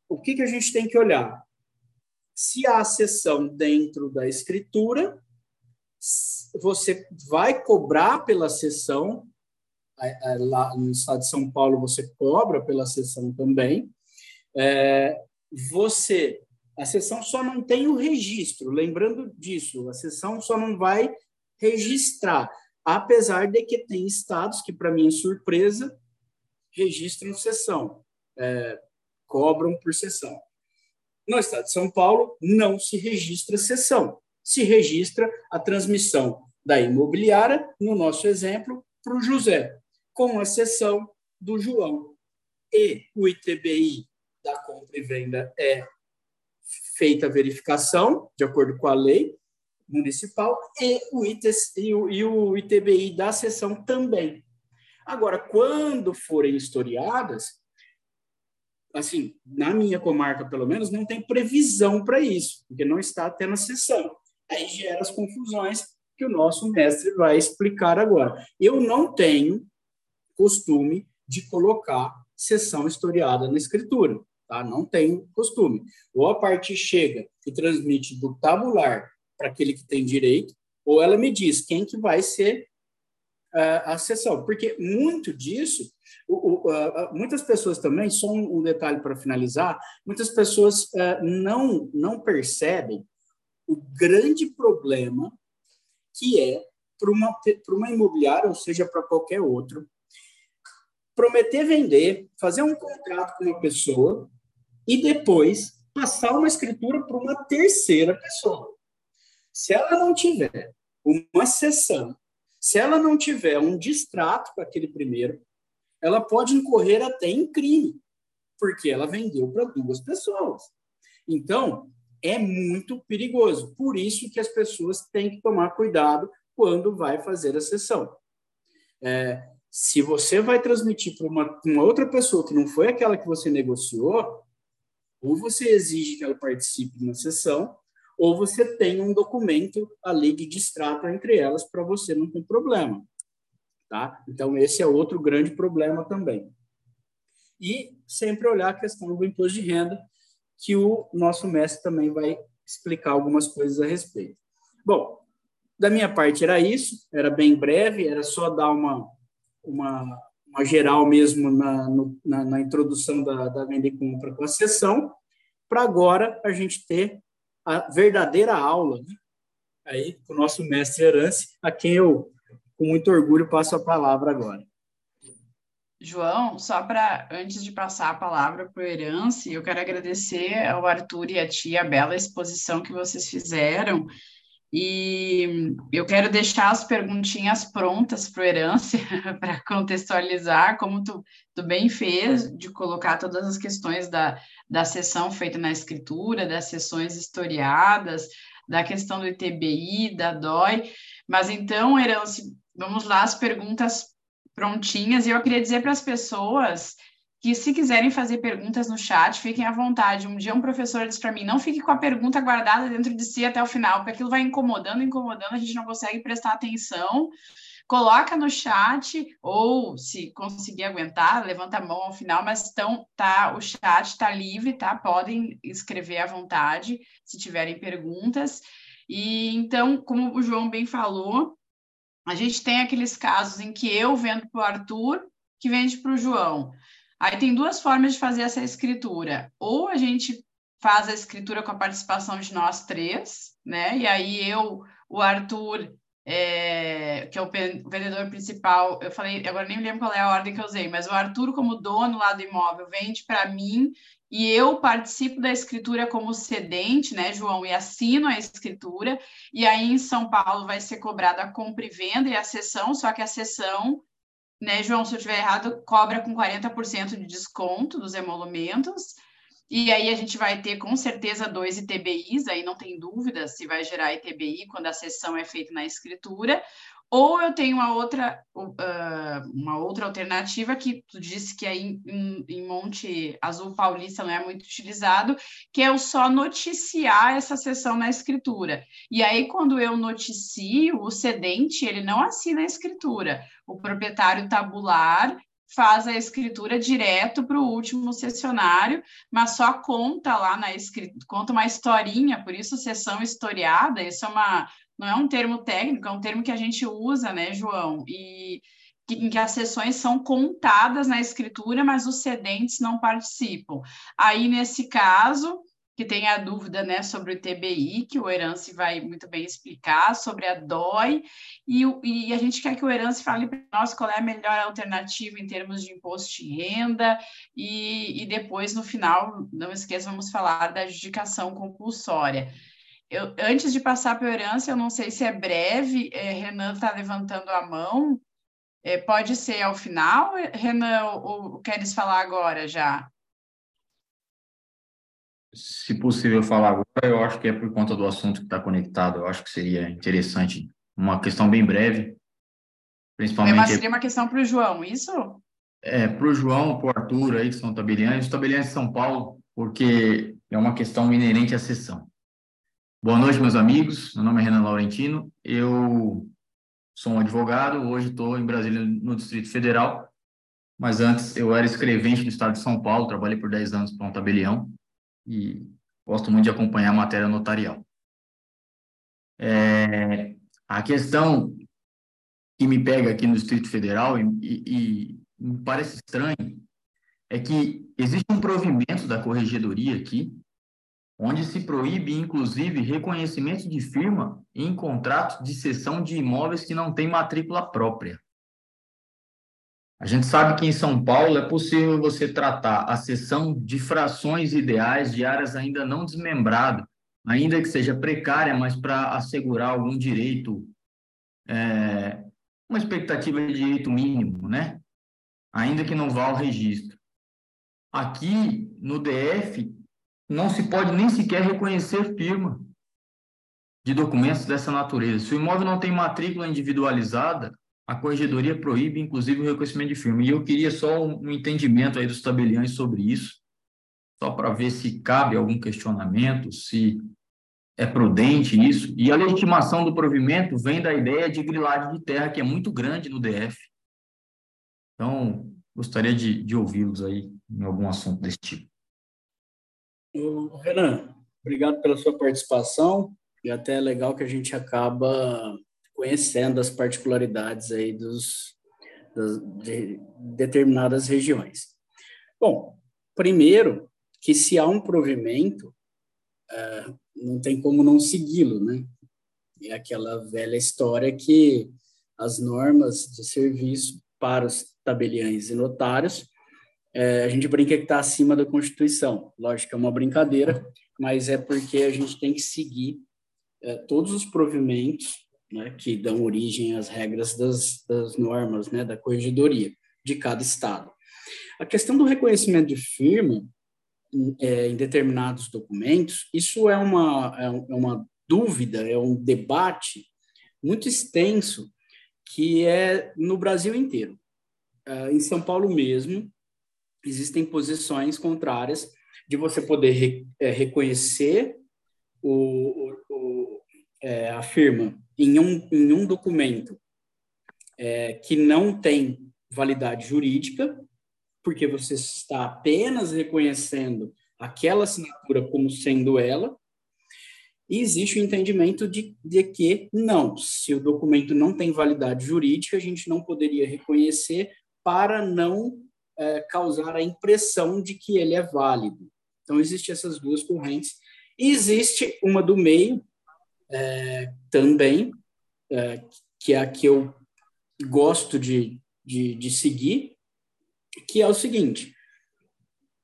O que, que a gente tem que olhar? Se há sessão dentro da escritura, você vai cobrar pela sessão lá no estado de São Paulo você cobra pela sessão também. É, você, a sessão só não tem o registro, lembrando disso, a sessão só não vai registrar, apesar de que tem estados que, para minha surpresa, registram sessão, é, cobram por sessão. No estado de São Paulo, não se registra sessão, se registra a transmissão da imobiliária, no nosso exemplo, para o José com exceção do João. E o ITBI da compra e venda é feita a verificação, de acordo com a lei municipal, e o, ITC, e o, e o ITBI da sessão também. Agora, quando forem historiadas, assim, na minha comarca, pelo menos, não tem previsão para isso, porque não está tendo a sessão. Aí gera as confusões que o nosso mestre vai explicar agora. Eu não tenho costume de colocar sessão historiada na escritura, tá? Não tenho costume. Ou a parte chega e transmite do tabular para aquele que tem direito, ou ela me diz quem que vai ser uh, a sessão, porque muito disso, o, o, uh, muitas pessoas também, só um, um detalhe para finalizar, muitas pessoas uh, não, não percebem o grande problema que é para uma, uma imobiliária, ou seja, para qualquer outro, prometer vender, fazer um contrato com uma pessoa e depois passar uma escritura para uma terceira pessoa. Se ela não tiver uma sessão, se ela não tiver um distrato com aquele primeiro, ela pode incorrer até em crime, porque ela vendeu para duas pessoas. Então, é muito perigoso. Por isso que as pessoas têm que tomar cuidado quando vai fazer a sessão. É, se você vai transmitir para uma, uma, outra pessoa que não foi aquela que você negociou, ou você exige que ela participe na sessão, ou você tem um documento ali de distrato entre elas para você não ter problema. Tá? Então, esse é outro grande problema também. E sempre olhar a questão do imposto de renda, que o nosso mestre também vai explicar algumas coisas a respeito. Bom, da minha parte era isso, era bem breve, era só dar uma, uma, uma geral mesmo na, no, na, na, introdução da, da venda e compra com a sessão, para agora a gente ter a verdadeira aula, né? aí com o nosso mestre Herance, a quem eu, com muito orgulho, passo a palavra agora. João, só para antes de passar a palavra para o Herance, eu quero agradecer ao Arthur e a tia a bela exposição que vocês fizeram. E eu quero deixar as perguntinhas prontas para o Herance, para contextualizar, como tu, tu bem fez, de colocar todas as questões da, da sessão feita na escritura, das sessões historiadas, da questão do ITBI, da DOI. Mas então, Herance, vamos lá, as perguntas prontinhas. E eu queria dizer para as pessoas que se quiserem fazer perguntas no chat, fiquem à vontade. Um dia um professor disse para mim, não fique com a pergunta guardada dentro de si até o final, porque aquilo vai incomodando, incomodando, a gente não consegue prestar atenção. Coloca no chat, ou se conseguir aguentar, levanta a mão ao final, mas então tá, o chat está livre, tá? Podem escrever à vontade se tiverem perguntas. E então, como o João bem falou, a gente tem aqueles casos em que eu vendo para o Arthur, que vende para o João. Aí tem duas formas de fazer essa escritura. Ou a gente faz a escritura com a participação de nós três, né? E aí eu, o Arthur, é, que é o vendedor principal, eu falei, agora nem lembro qual é a ordem que eu usei, mas o Arthur, como dono lá do imóvel, vende para mim e eu participo da escritura como cedente, né, João, e assino a escritura, e aí em São Paulo vai ser cobrada a compra e venda e a sessão, só que a sessão, né, João, se eu estiver errado, cobra com 40% de desconto dos emolumentos, e aí a gente vai ter com certeza dois ITBIs, aí não tem dúvida se vai gerar ITBI quando a sessão é feita na escritura, ou eu tenho uma outra, uh, uma outra alternativa que tu disse que aí em, em, Monte Azul Paulista não é muito utilizado, que é o só noticiar essa sessão na escritura. E aí, quando eu noticio, o cedente ele não assina a escritura. O proprietário tabular faz a escritura direto para o último sessionário, mas só conta lá na escritura, conta uma historinha, por isso sessão historiada, isso é uma não é um termo técnico, é um termo que a gente usa, né, João? E em que as sessões são contadas na escritura, mas os cedentes não participam. Aí, nesse caso, que tem a dúvida né, sobre o TBI, que o Herance vai muito bem explicar, sobre a DOI, e, e a gente quer que o Herance fale para nós qual é a melhor alternativa em termos de imposto de renda, e, e depois, no final, não esqueça, vamos falar da adjudicação compulsória. Eu, antes de passar para a herança, eu não sei se é breve, é, Renan está levantando a mão. É, pode ser ao final, Renan, ou, ou queres falar agora já? Se possível falar agora, eu acho que é por conta do assunto que está conectado. Eu acho que seria interessante uma questão bem breve, principalmente. Mas seria uma questão para o João, isso? É, para o João, para o Arthur aí, que são tabeliães, tabeliães de São Paulo, porque é uma questão inerente à sessão. Boa noite, meus amigos. Meu nome é Renan Laurentino. Eu sou um advogado, hoje estou em Brasília, no Distrito Federal, mas antes eu era escrevente do Estado de São Paulo, trabalhei por 10 anos para um tabelião e gosto muito de acompanhar a matéria notarial. É, a questão que me pega aqui no Distrito Federal e, e, e me parece estranho é que existe um provimento da corregedoria aqui, onde se proíbe, inclusive, reconhecimento de firma em contratos de cessão de imóveis que não têm matrícula própria. A gente sabe que em São Paulo é possível você tratar a cessão de frações ideais de áreas ainda não desmembradas, ainda que seja precária, mas para assegurar algum direito, é, uma expectativa de direito mínimo, né? Ainda que não vá ao registro. Aqui no DF não se pode nem sequer reconhecer firma de documentos dessa natureza. Se o imóvel não tem matrícula individualizada, a corregedoria proíbe, inclusive, o reconhecimento de firma. E eu queria só um entendimento aí dos tabeliões sobre isso, só para ver se cabe algum questionamento, se é prudente isso. E a legitimação do provimento vem da ideia de grilagem de terra, que é muito grande no DF. Então, gostaria de, de ouvi-los aí em algum assunto desse tipo. Renan, obrigado pela sua participação e até é legal que a gente acaba conhecendo as particularidades aí dos, de determinadas regiões. Bom, primeiro que se há um provimento, uh, não tem como não segui-lo, né? É aquela velha história que as normas de serviço para os tabeliães e notários, é, a gente brinca que está acima da Constituição. Lógico é uma brincadeira, mas é porque a gente tem que seguir é, todos os provimentos né, que dão origem às regras das, das normas né, da corregedoria de cada estado. A questão do reconhecimento de firma em, é, em determinados documentos, isso é uma, é, é uma dúvida, é um debate muito extenso que é no Brasil inteiro. Uh, em São Paulo mesmo, existem posições contrárias de você poder re, é, reconhecer o, o, o é, a firma em um, em um documento é, que não tem validade jurídica, porque você está apenas reconhecendo aquela assinatura como sendo ela, e existe o entendimento de, de que não, se o documento não tem validade jurídica, a gente não poderia reconhecer para não é, causar a impressão de que ele é válido. Então, existem essas duas correntes. E existe uma do meio é, também, é, que é a que eu gosto de, de, de seguir, que é o seguinte: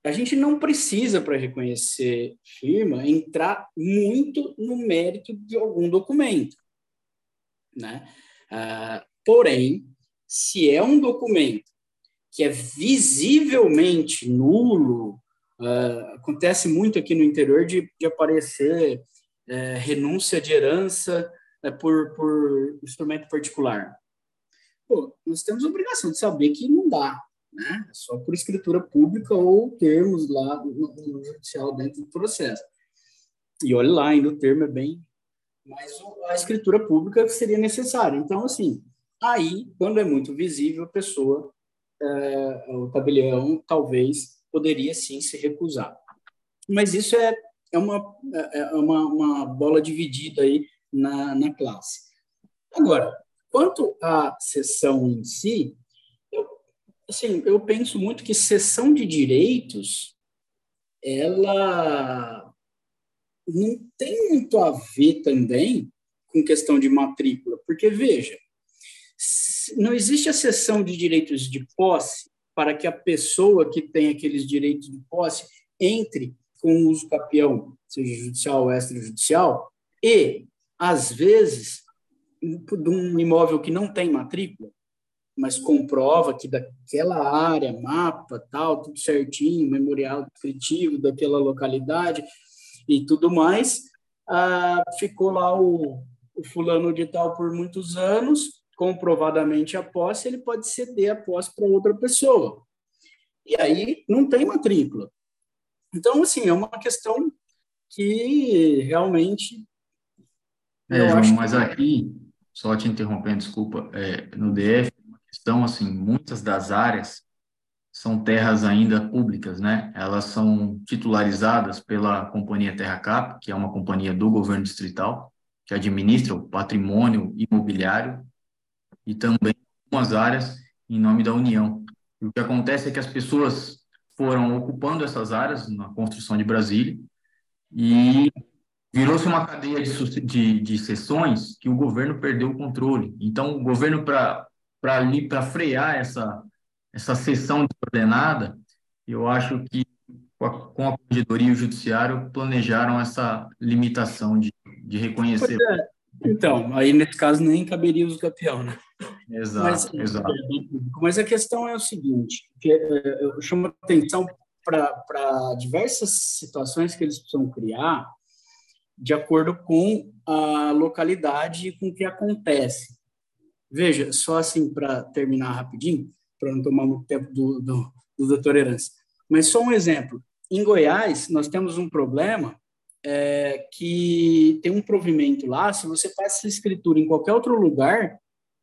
a gente não precisa, para reconhecer firma, entrar muito no mérito de algum documento. Né? Uh, porém, se é um documento que é visivelmente nulo, uh, acontece muito aqui no interior de, de aparecer uh, renúncia de herança uh, por, por instrumento particular. Pô, nós temos obrigação de saber que não dá, né? É só por escritura pública ou termos lá no, no judicial dentro do processo. E olha lá, ainda o termo é bem. Mas a escritura pública seria necessária. Então, assim, Aí, quando é muito visível, a pessoa, é, o tabelião, talvez poderia sim se recusar. Mas isso é, é, uma, é, é uma, uma bola dividida aí na, na classe. Agora, quanto à sessão em si, eu, assim, eu penso muito que sessão de direitos ela não tem muito a ver também com questão de matrícula, porque veja, não existe a cessão de direitos de posse para que a pessoa que tem aqueles direitos de posse entre com o uso capião, seja judicial ou extrajudicial, e, às vezes, de um imóvel que não tem matrícula, mas comprova que daquela área, mapa, tal, tudo certinho, memorial descritivo daquela localidade e tudo mais, ah, ficou lá o, o fulano de tal por muitos anos, comprovadamente a posse, ele pode ceder a posse para outra pessoa. E aí não tem matrícula. Então, assim, é uma questão que realmente. É, João, mas aqui, só te interrompendo, desculpa, é, no DF, uma questão assim, muitas das áreas são terras ainda públicas, né? Elas são titularizadas pela Companhia Terra Cap, que é uma companhia do governo distrital, que administra o patrimônio imobiliário e também algumas áreas em nome da União. E o que acontece é que as pessoas foram ocupando essas áreas na construção de Brasília e virou-se uma cadeia de, de, de sessões que o governo perdeu o controle. Então, o governo, para ali para frear essa, essa sessão desordenada, eu acho que com a, com a Corregedoria e o Judiciário planejaram essa limitação de, de reconhecer. É. Então, aí nesse caso nem caberia os campeão, né? Exato, mas, exato. Mas a questão é o seguinte, que é, eu chamo atenção para diversas situações que eles precisam criar de acordo com a localidade e com o que acontece. Veja, só assim para terminar rapidinho, para não tomar muito tempo do, do, do doutor Herança, mas só um exemplo. Em Goiás, nós temos um problema é, que tem um provimento lá, se você faz essa escritura em qualquer outro lugar,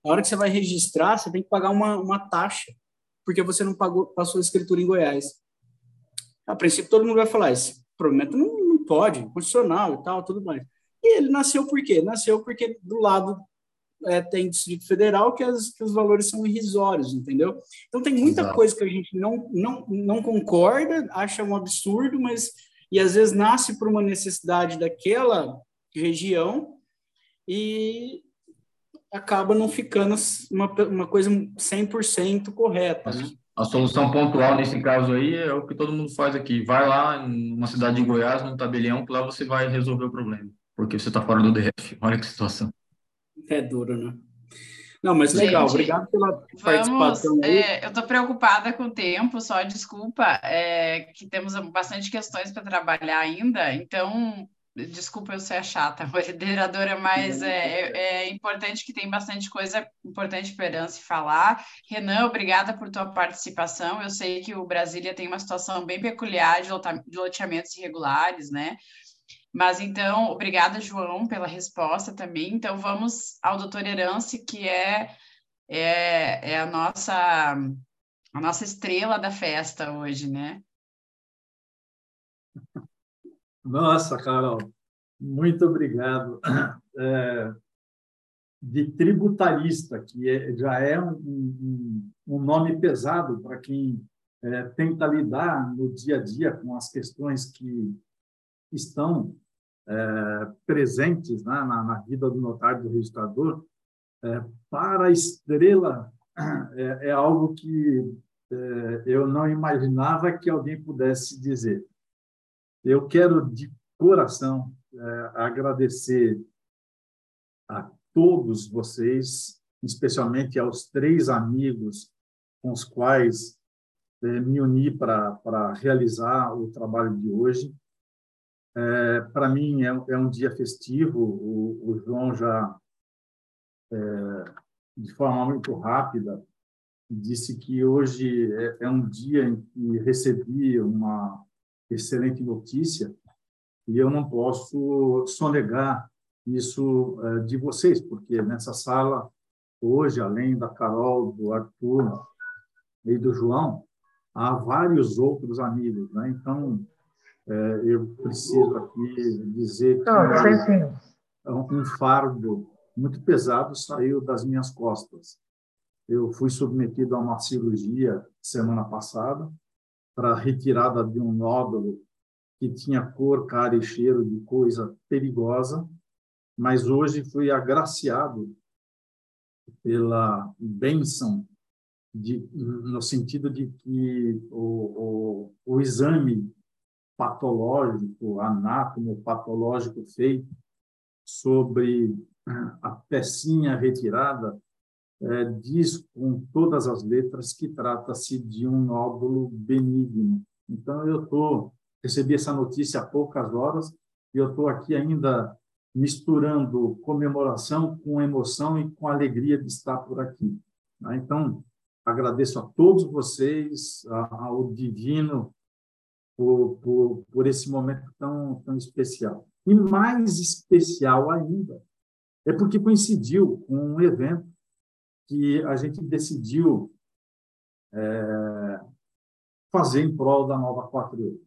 a hora que você vai registrar, você tem que pagar uma, uma taxa, porque você não pagou, passou a escritura em Goiás. A princípio, todo mundo vai falar, esse provimento não, não pode, constitucional e tal, tudo mais. E ele nasceu por quê? Nasceu porque do lado é, tem Distrito Federal que, as, que, os valores são irrisórios, entendeu? Então tem muita Exato. coisa que a gente não, não, não concorda, acha um absurdo, mas e às vezes nasce por uma necessidade daquela região e acaba não ficando uma, uma coisa 100% correta. Né? A solução pontual nesse caso aí é o que todo mundo faz aqui. Vai lá numa cidade de Goiás, num tabelião, que lá você vai resolver o problema, porque você está fora do DF. Olha que situação. É duro, né? Não, mas legal, Gente, obrigado pela vamos, participação. É, eu estou preocupada com o tempo, só desculpa, é, que temos bastante questões para trabalhar ainda, então Desculpa eu ser chata, moderadora, mas é, é, é, importante que tem bastante coisa importante para Herança falar. Renan, obrigada por tua participação. Eu sei que o Brasília tem uma situação bem peculiar de, de loteamentos irregulares, né? Mas então, obrigada, João, pela resposta também. Então, vamos ao doutor Herance, que é, é, é a, nossa, a nossa estrela da festa hoje, né? Nossa, Carol, muito obrigado. É, de tributarista, que é, já é um, um, um, nome pesado para quem é, tenta lidar no dia a dia com as questões que estão é, presentes né, na, na, vida do notário do registrador, é, para a estrela é, é algo que eu não imaginava que alguém pudesse dizer. Eu quero de coração é, agradecer a todos vocês, especialmente aos três amigos com os quais é, me uni para realizar o trabalho de hoje. É, para mim é, é, um dia festivo. O, o João já, é, de forma muito rápida, disse que hoje é, é um dia em que recebi uma excelente notícia e eu não posso sonegar isso eh, de vocês, porque nessa sala, hoje, além da Carol, do Arthur e do João, há vários outros amigos. Né? Então, eh, eu preciso aqui dizer que um fardo muito pesado saiu das minhas costas. Eu fui submetido a uma cirurgia semana passada, para retirada de um nódulo que tinha cor, cara e cheiro de coisa perigosa, mas hoje fui agraciado pela bênção de, no sentido de que o, o, o exame patológico, anátomo patológico feito sobre a pecinha retirada é, diz com todas as letras que trata-se de um nódulo benigno. Então, eu tô, recebi essa notícia há poucas horas e eu estou aqui ainda misturando comemoração com emoção e com alegria de estar por aqui. Né? Então, agradeço a todos vocês, ao Divino, por, por, por esse momento tão, tão especial. E mais especial ainda é porque coincidiu com um evento que a gente decidiu é, fazer em prol da Nova 4E.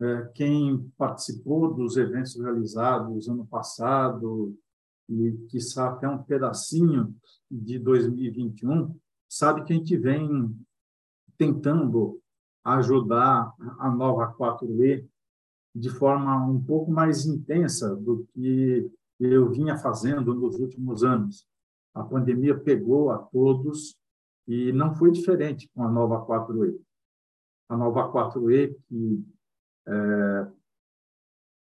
É, quem participou dos eventos realizados ano passado e, quiçá, até um pedacinho de 2021, sabe que a gente vem tentando ajudar a Nova 4E de forma um pouco mais intensa do que eu vinha fazendo nos últimos anos. A pandemia pegou a todos e não foi diferente com a nova 4E. A nova 4E, que é,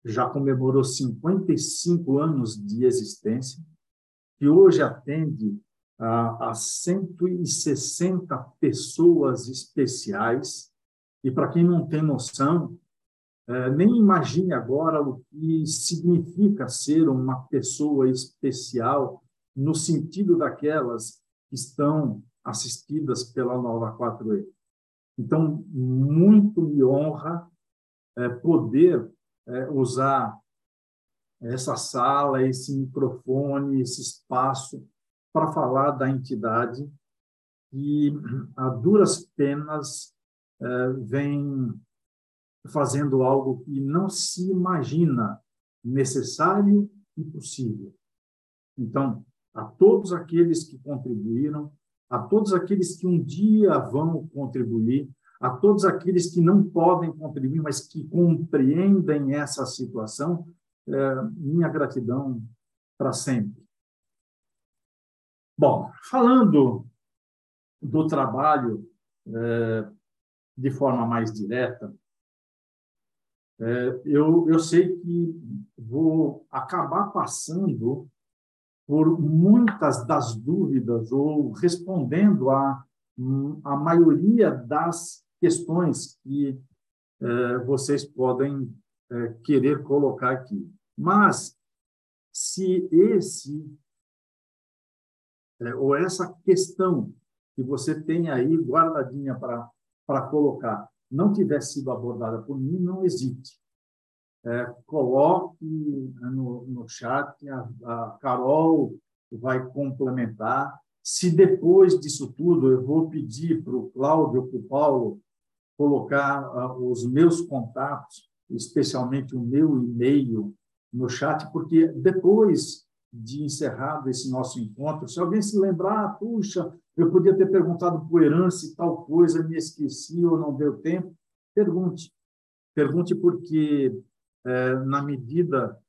já comemorou 55 anos de existência, que hoje atende a, a 160 pessoas especiais. E para quem não tem noção, é, nem imagine agora o que significa ser uma pessoa especial no sentido daquelas que estão assistidas pela Nova 4E. Então, muito me honra é, poder é, usar essa sala, esse microfone, esse espaço para falar da entidade que, a duras penas, é, vem fazendo algo que não se imagina necessário e possível. Então, a todos aqueles que contribuíram, a todos aqueles que um dia vão contribuir, a todos aqueles que não podem contribuir, mas que compreendem essa situação, é, minha gratidão para sempre. Bom, falando do trabalho é, de forma mais direta, é, eu, eu sei que vou acabar passando por muitas das dúvidas ou respondendo a, a maioria das questões que é, vocês podem é, querer colocar aqui. Mas, se esse é, ou essa questão que você tem aí guardadinha para colocar não tivesse sido abordada por mim, não hesite é, coloque no, no chat, a, a Carol vai complementar. Se depois disso tudo eu vou pedir para o Cláudio, para o Paulo, colocar uh, os meus contatos, especialmente o meu e-mail, no chat, porque depois de encerrado esse nosso encontro, se alguém se lembrar, puxa, eu podia ter perguntado para o Herance tal coisa, me esqueci ou não deu tempo, pergunte. Pergunte porque é, na medida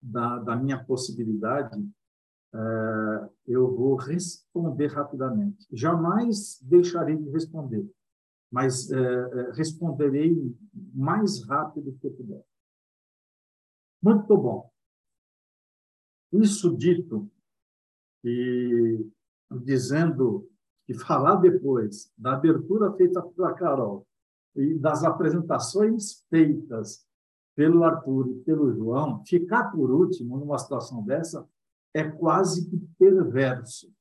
da, da minha possibilidade, é, eu vou responder rapidamente. Jamais deixarei de responder, mas é, é responderei mais rápido que puder. Muito bom. Isso dito, e dizendo que falar depois da abertura feita pela Carol e das apresentações feitas pelo Arthur e pelo João, ficar por último numa situação dessa é quase que perverso.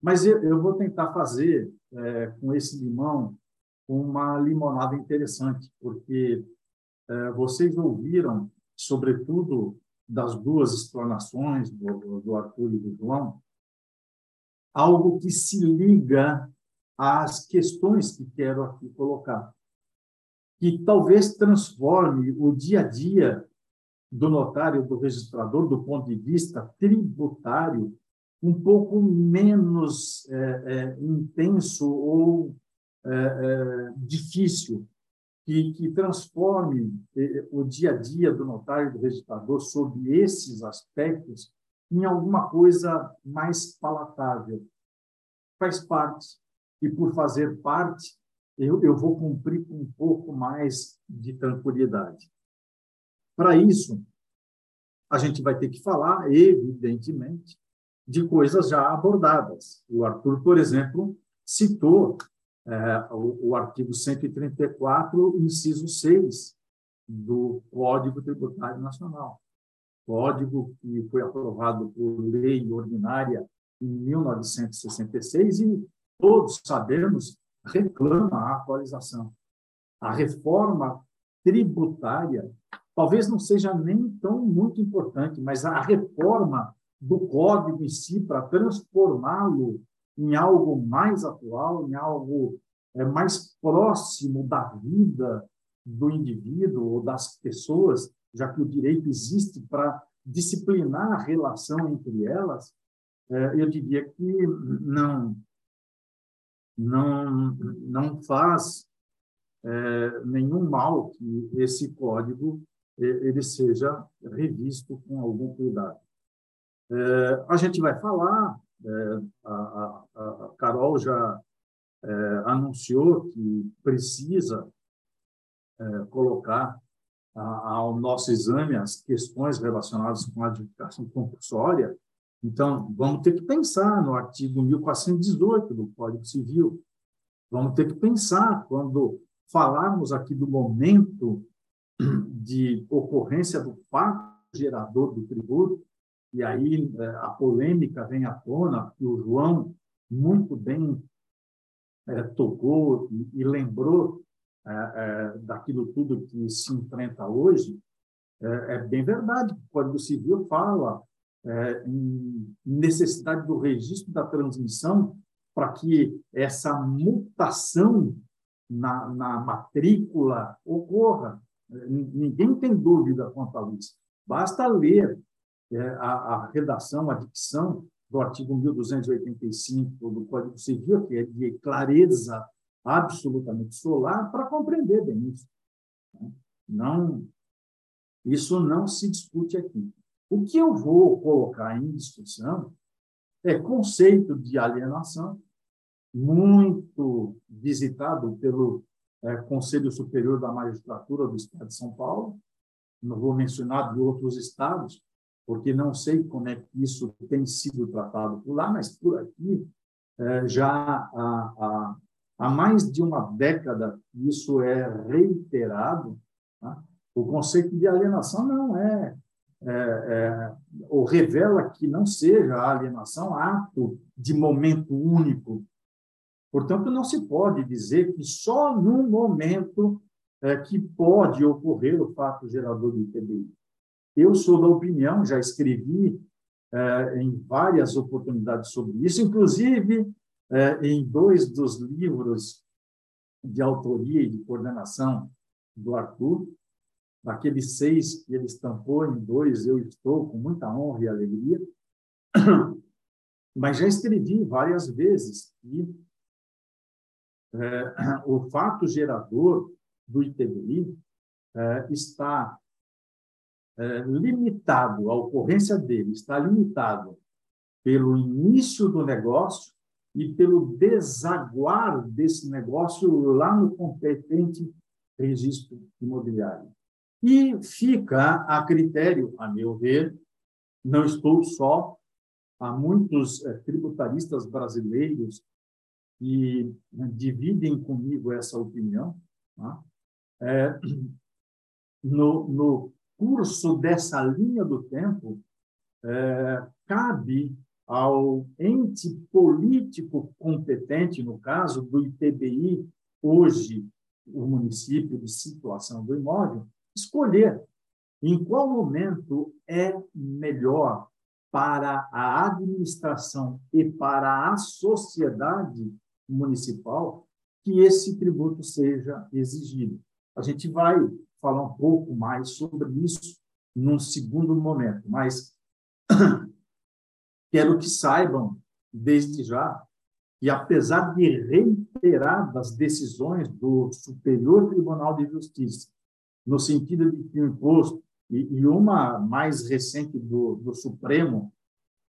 Mas eu, eu vou tentar fazer é, com esse limão uma limonada interessante, porque é, vocês ouviram, sobretudo das duas explanações do, do Arthur e do João, algo que se liga às questões que quero aqui colocar que talvez transforme o dia a dia do notário, do registrador, do ponto de vista tributário, um pouco menos é, é, intenso ou é, é difícil, que, que transforme é, o dia a dia do notário, do registrador, sobre esses aspectos, em alguma coisa mais palatável. Faz parte. E, por fazer parte, eu, eu vou cumprir com um pouco mais de tranquilidade. Para isso, a gente vai ter que falar, evidentemente, de coisas já abordadas. O Arthur, por exemplo, citou é, o, o, artigo 134, inciso 6 do Código Tributário Nacional. Código que foi aprovado por lei ordinária em 1966 e todos sabemos reclama a atualização. A reforma tributária talvez não seja nem tão muito importante, mas a reforma do código em si para transformá-lo em algo mais atual, em algo é, mais próximo da vida do indivíduo ou das pessoas, já que o direito existe para disciplinar a relação entre elas, é, eu diria que não não não faz é, nenhum mal que esse código ele seja revisto com algum cuidado. É, a gente vai falar, é, a, a, a, Carol já é, anunciou que precisa é, colocar ao nosso exame as questões relacionadas com a adjudicação compulsória. Então, vamos ter que pensar no artigo 1418 do Código Civil. Vamos ter que pensar quando falarmos aqui do momento de ocorrência do fato gerador do tributo, e aí é, a polêmica vem à tona, que o João muito bem é, tocou e, e lembrou é, é, daquilo tudo que se enfrenta hoje, é, é bem verdade. O Código Civil fala é, necessidade do registro da transmissão para que essa mutação na, na matrícula ocorra. Ninguém tem dúvida quanto a isso. Basta ler é, a, a, redação, a dicção do artigo 1285 do Código Civil, que é de clareza absolutamente solar, para compreender bem isso. Não, isso não se discute aqui. O que eu vou colocar em discussão é conceito de alienação, muito visitado pelo é, Conselho Superior da Magistratura do Estado de São Paulo. Não vou mencionar de outros estados, porque não sei como é que isso tem sido tratado por lá, mas por aqui é, já há, há, há, mais de uma década isso é reiterado. Tá? O conceito de alienação não é, é, é, ou revela que não seja a alienação ato de momento único. Portanto, não se pode dizer que só num momento é, que pode ocorrer o fato gerador do ITBI. Eu sou da opinião, já escrevi é, em várias oportunidades sobre isso, inclusive é, em dois dos livros de autoria e de coordenação do Arthur, daqueles seis que ele estampou em dois, eu estou com muita honra e alegria, mas já escrevi várias vezes que é, o fato gerador do ITBI é, está é, limitado, a ocorrência dele está limitado pelo início do negócio e pelo desaguar desse negócio lá no competente registro imobiliário. E fica a critério, a meu ver, não estou só, há muitos é, tributaristas brasileiros que dividem comigo essa opinião. Tá? É, no, no curso dessa linha do tempo, é, cabe ao ente político competente, no caso do ITBI, hoje o município de situação do imóvel, escolher em qual momento é melhor para a administração e para a sociedade municipal que esse tributo seja exigido. A gente vai falar um pouco mais sobre isso num segundo momento, mas quero que saibam, desde já, que apesar de reiteradas decisões do Superior Tribunal de Justiça, no sentido de que o imposto, e, e uma mais recente do, do Supremo,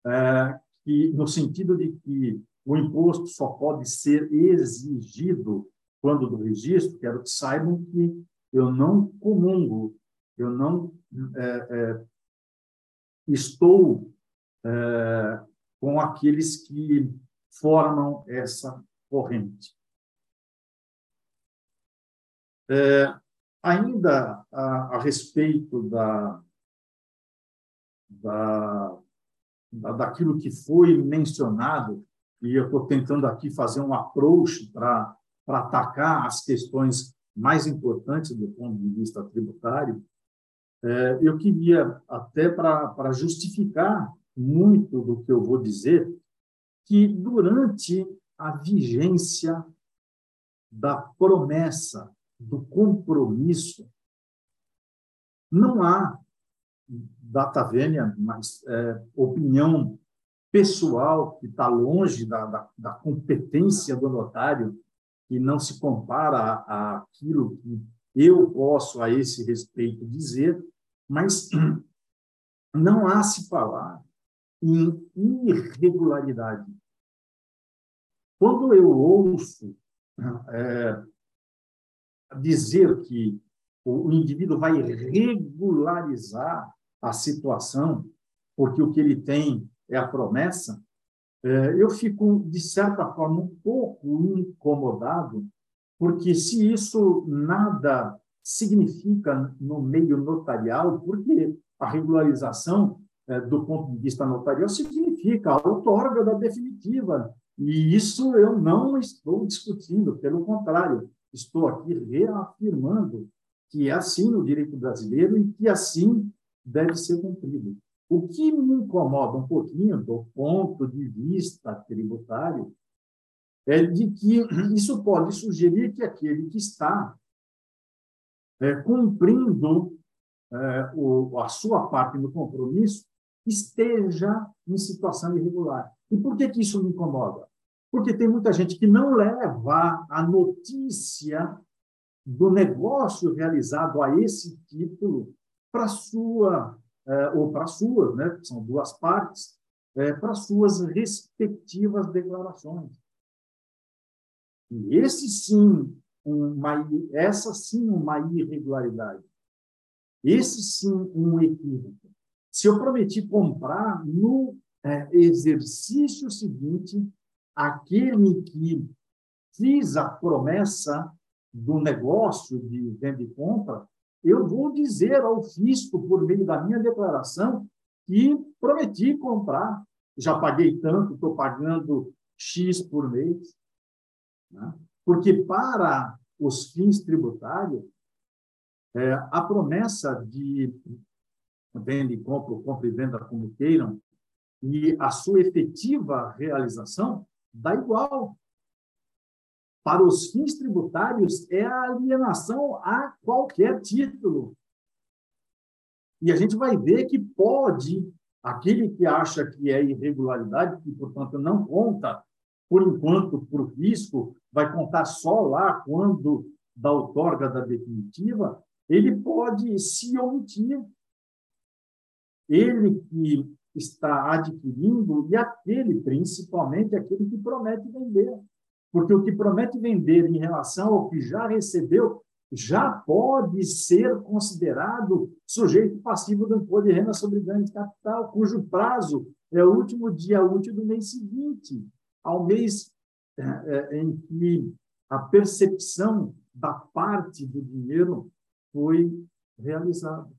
é, que no sentido de que o imposto só pode ser exigido quando do registro, quero que saibam que eu não comungo, eu não é, é, estou é, com aqueles que formam essa corrente. Ainda a, a respeito da, da, da, daquilo que foi mencionado, e eu estou tentando aqui fazer um approach para atacar as questões mais importantes do ponto de vista tributário, é, eu queria, até para justificar muito do que eu vou dizer, que durante a vigência da promessa, do compromisso, não há data vênia, mas é, opinião pessoal que está longe da, da, da, competência do notário, que não se compara àquilo que eu posso a esse respeito dizer, mas não há se falar em irregularidade. Quando eu ouço é, dizer que o indivíduo vai regularizar a situação, porque o que ele tem é a promessa, é, eu fico, de certa forma, um pouco incomodado, porque se isso nada significa no meio notarial, porque a regularização, é, do ponto de vista notarial, significa a outorga da definitiva. E isso eu não estou discutindo, pelo contrário, estou aqui reafirmando que é assim no direito brasileiro e que assim deve ser cumprido. O que me incomoda um pouquinho do ponto de vista tributário é de que isso pode sugerir que aquele que está é, cumprindo é, o, a sua parte no compromisso esteja em situação irregular. E por que, que isso me incomoda? Porque tem muita gente que não leva a notícia do negócio realizado a esse título para sua é, ou para suas, né, são duas partes, é, para suas respectivas declarações. E esse sim, uma, essa sim uma irregularidade. Esse sim um equívoco. Se eu prometi comprar no é, exercício seguinte, aquele que fiz a promessa do negócio de venda e compra, eu vou dizer ao fisco, por meio da minha declaração, que prometi comprar, já paguei tanto, estou pagando X por mês. Né? Porque para os fins tributários, é, a promessa de venda e compra, compra e venda como queiram, e a sua efetiva realização dá igual para os fins tributários é a alienação a qualquer título. E a gente vai ver que pode, aquele que acha que é irregularidade, que, portanto, não conta, por enquanto, para o fisco, vai contar só lá quando da outorga da definitiva, ele pode se omitir. Ele que está adquirindo e aquele, principalmente, aquele que promete vender. Porque o que promete vender em relação ao que já recebeu já pode ser considerado sujeito passivo do imposto de renda sobre ganho de capital, cujo prazo é o último dia útil do mês seguinte, ao mês é, é, em que a percepção da parte do dinheiro foi realizada.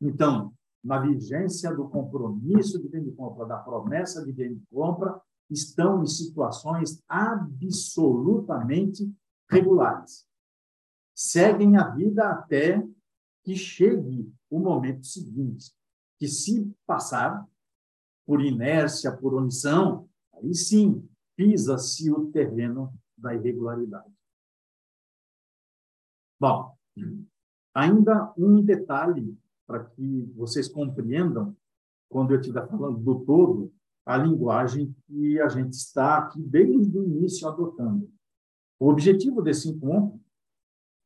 Então, na vigência do compromisso de venda e compra, da promessa de venda e compra, estão em situações absolutamente regulares. Seguem a vida até que chegue o momento seguinte, que se passar por inércia, por omissão, aí sim pisa-se o terreno da irregularidade. Bom, ainda um detalhe para que vocês compreendam, quando eu estiver falando do todo, a linguagem que a gente está aqui desde o início adotando. O objetivo desse encontro,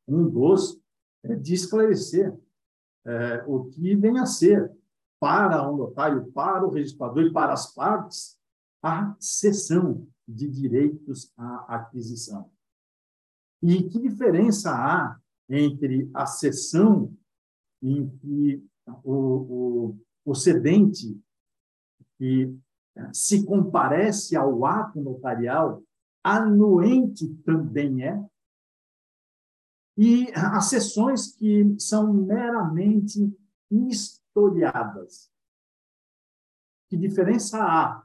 um dos, é de esclarecer é, o que vem a ser para o notário, para o registrador e para as partes, a cessão de direitos à aquisição. E que diferença há entre a cessão em que o, o, o cedente que se comparece ao ato notarial, anuente também é, e as sessões que são meramente historiadas. Que diferença há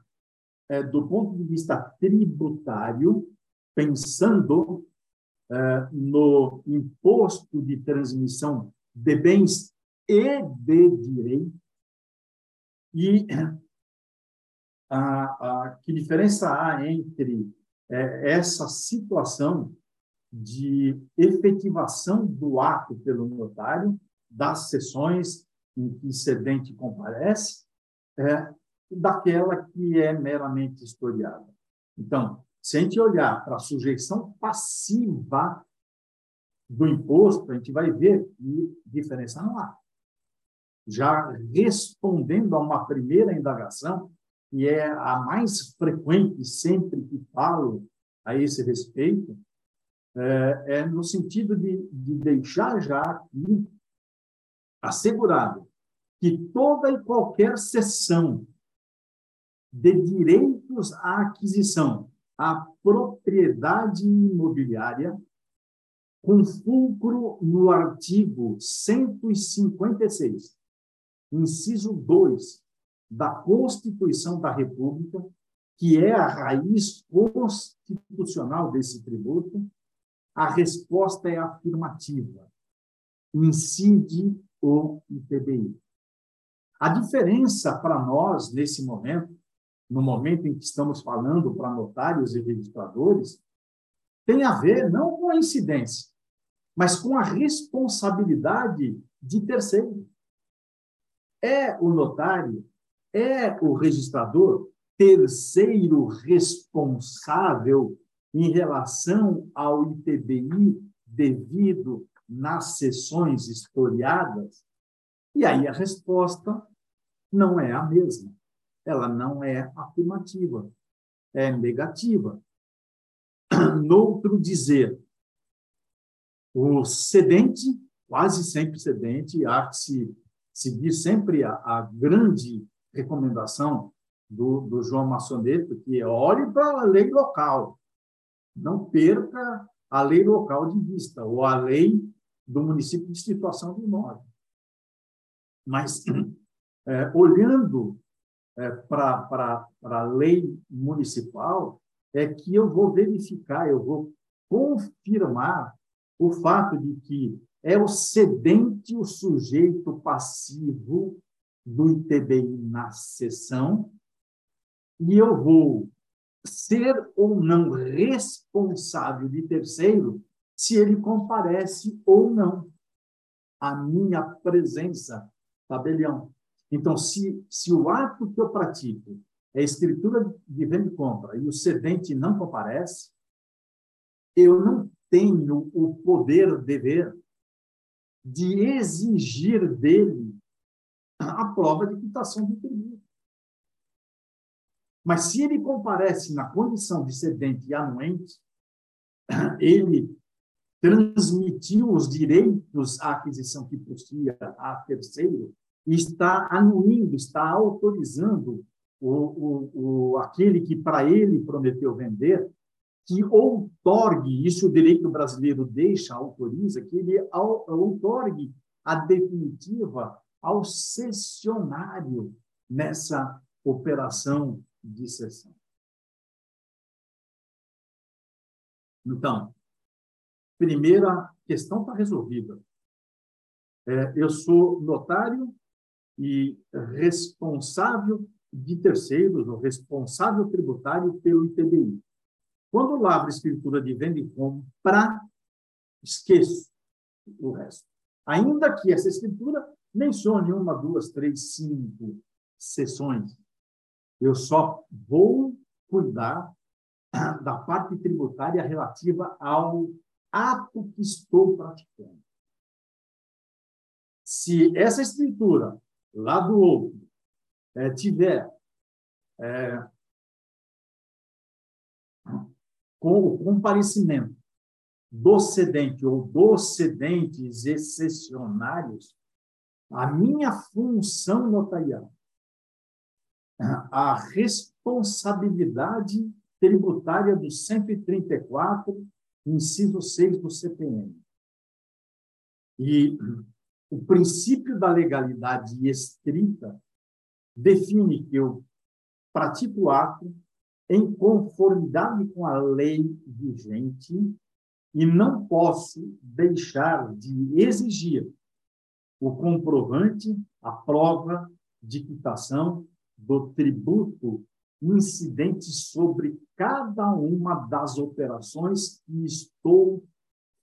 é, do ponto de vista tributário, pensando é, no imposto de transmissão de bens e de direito, e a, a, que diferença há entre é, essa situação de efetivação do ato pelo notário, das sessões em que cedente comparece, é, daquela que é meramente historiada. Então, se a gente olhar para a sujeição passiva do imposto, a gente vai ver que diferença não há. Já respondendo a uma primeira indagação, que é a mais frequente sempre que falo a esse respeito, é, é no sentido de, de deixar já aqui assegurado que toda e qualquer cessão de direitos à aquisição à propriedade imobiliária, com fulcro no artigo 156, inciso 2 da Constituição da República, que é a raiz constitucional desse tributo, a resposta é afirmativa. Incide o IPBI. A diferença para nós, nesse momento, no momento em que estamos falando para notários e registradores, tem a ver não com a incidência, mas com a responsabilidade de terceiro. É o notário, é o registrador terceiro responsável em relação ao ITBI devido nas sessões historiadas? E aí a resposta não é a mesma ela não é afirmativa, é negativa. Noutro dizer, o cedente, quase sempre cedente, há que se seguir sempre a, a grande recomendação do, do João Maçoneto, que é olhe para a lei local, não perca a lei local de vista, ou a lei do município de situação do imóvel. Mas, é, olhando é, para a lei municipal é que eu vou verificar, eu vou confirmar o fato de que é o cedente o sujeito passivo do ITBI na sessão e eu vou ser ou não responsável de terceiro se ele comparece ou não à minha presença, tabelião. Então, se, se o ato que eu pratico é escritura de venda e compra e o cedente não comparece, eu não tenho o poder, dever de exigir dele a prova de quitação do tributo. Mas se ele comparece na condição de cedente e anuente, ele transmitiu os direitos à aquisição que possuía a terceiro está anuindo, está autorizando o, o, o, aquele que para ele prometeu vender, que outorgue, isso o direito brasileiro deixa, autoriza, que ele outorgue a definitiva ao cessionário nessa operação de cessão. Então, primeira questão está resolvida. É, eu sou notário e responsável de terceiros, ou responsável tributário pelo ITBI. Quando eu lavro escritura de venda e compra, esqueço o resto. Ainda que essa escritura mencione uma, duas, três, cinco sessões, eu só vou cuidar da parte tributária relativa ao ato que estou praticando. Se essa escritura lá do outro é, tiver é, com o comparecimento do cedente ou dos cedentes excepcionários, a minha função notarial a responsabilidade tributária do 134, inciso 6 do CPM. E o princípio da legalidade estrita define que eu pratico o ato em conformidade com a lei vigente e não posso deixar de exigir o comprovante, a prova de quitação do tributo incidente sobre cada uma das operações que estou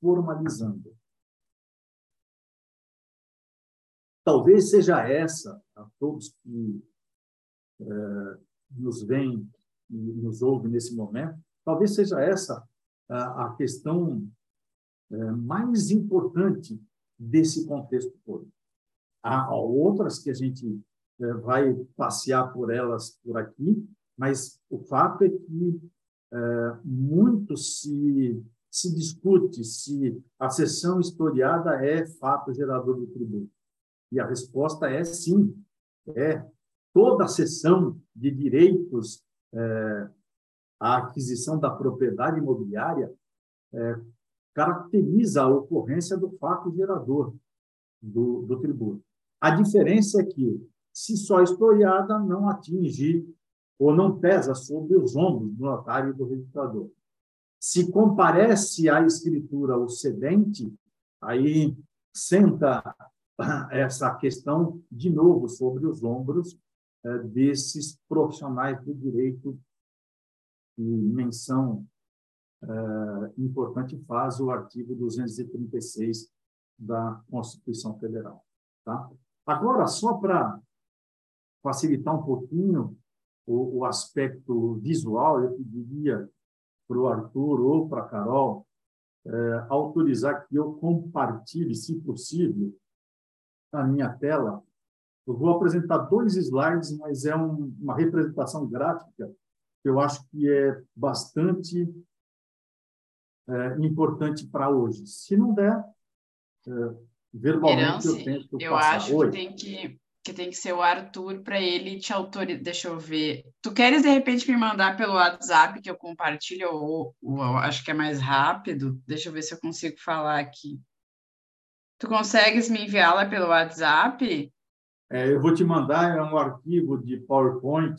formalizando. Talvez seja essa, a todos que eh, nos veem e nos ouvem nesse momento, talvez seja essa a, a questão eh, mais importante desse contexto todo. Há outras que a gente eh, vai passear por elas por aqui, mas o fato é que é, muito se, se discute se a sessão historiada é fato gerador do tributo. E a resposta é sim. É toda a sessão de direitos é, à aquisição da propriedade imobiliária é, caracteriza a ocorrência do fato gerador do, do tributo. A diferença é que, se só historiada, não atinge ou não pesa sobre os ombros do notário e do registrador. Se comparece à escritura o cedente, aí senta essa questão de novo sobre os ombros eh, desses profissionais do direito e menção eh, importante faz o artigo 236 da Constituição Federal. Tá? Agora, só para facilitar um pouquinho o, o aspecto visual, eu pediria para o Arthur ou para a Carol é, autorizar que eu compartilhe, se possível, a minha tela. Eu vou apresentar dois slides, mas é um, uma representação gráfica que eu acho que é bastante é, importante para hoje. Se não der, é, verbalmente eu tento eu passar. acho que tem que que tem que ser o Arthur para ele te autorizar. Deixa eu ver. Tu queres de repente me mandar pelo WhatsApp que eu compartilho ou, ou, acho que é mais rápido? Deixa eu ver se eu consigo falar aqui. Tu consegues me enviá-la pelo WhatsApp? É, eu vou te mandar é um arquivo de PowerPoint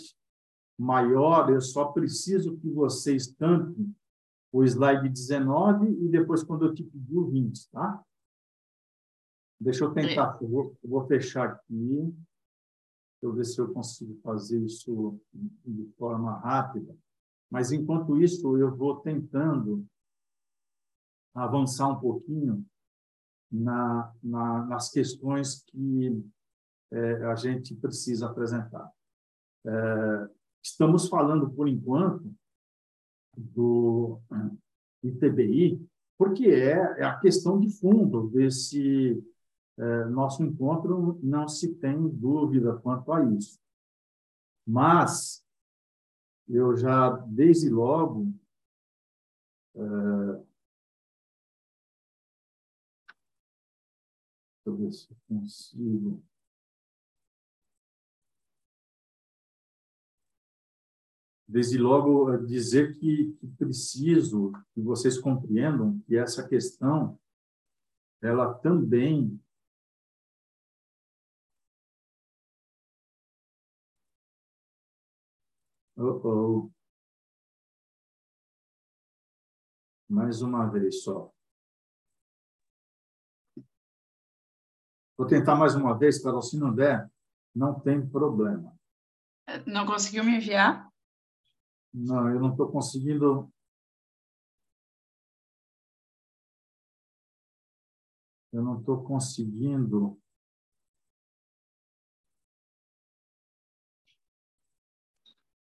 maior. Eu só preciso que você estampe o slide 19 e depois quando eu te pedir o 20, tá? Deixa eu tentar, eu vou, eu vou fechar aqui. Deixa eu ver se eu consigo fazer isso de forma rápida. Mas, enquanto isso, eu vou tentando avançar um pouquinho na, na, nas questões que é, a gente precisa apresentar. É, estamos falando, por enquanto, do ITBI, porque é, é a questão de fundo desse é, nosso encontro não se tem dúvida quanto a isso. Mas eu já, desde logo, é, deixa eu ver se eu consigo. Desde logo, dizer que, preciso que vocês compreendam que essa questão ela também Oh, oh. Mais uma vez só. Vou tentar mais uma vez, Carol. Se não der, não tem problema. Não conseguiu me enviar? Não, eu não estou conseguindo. Eu não estou conseguindo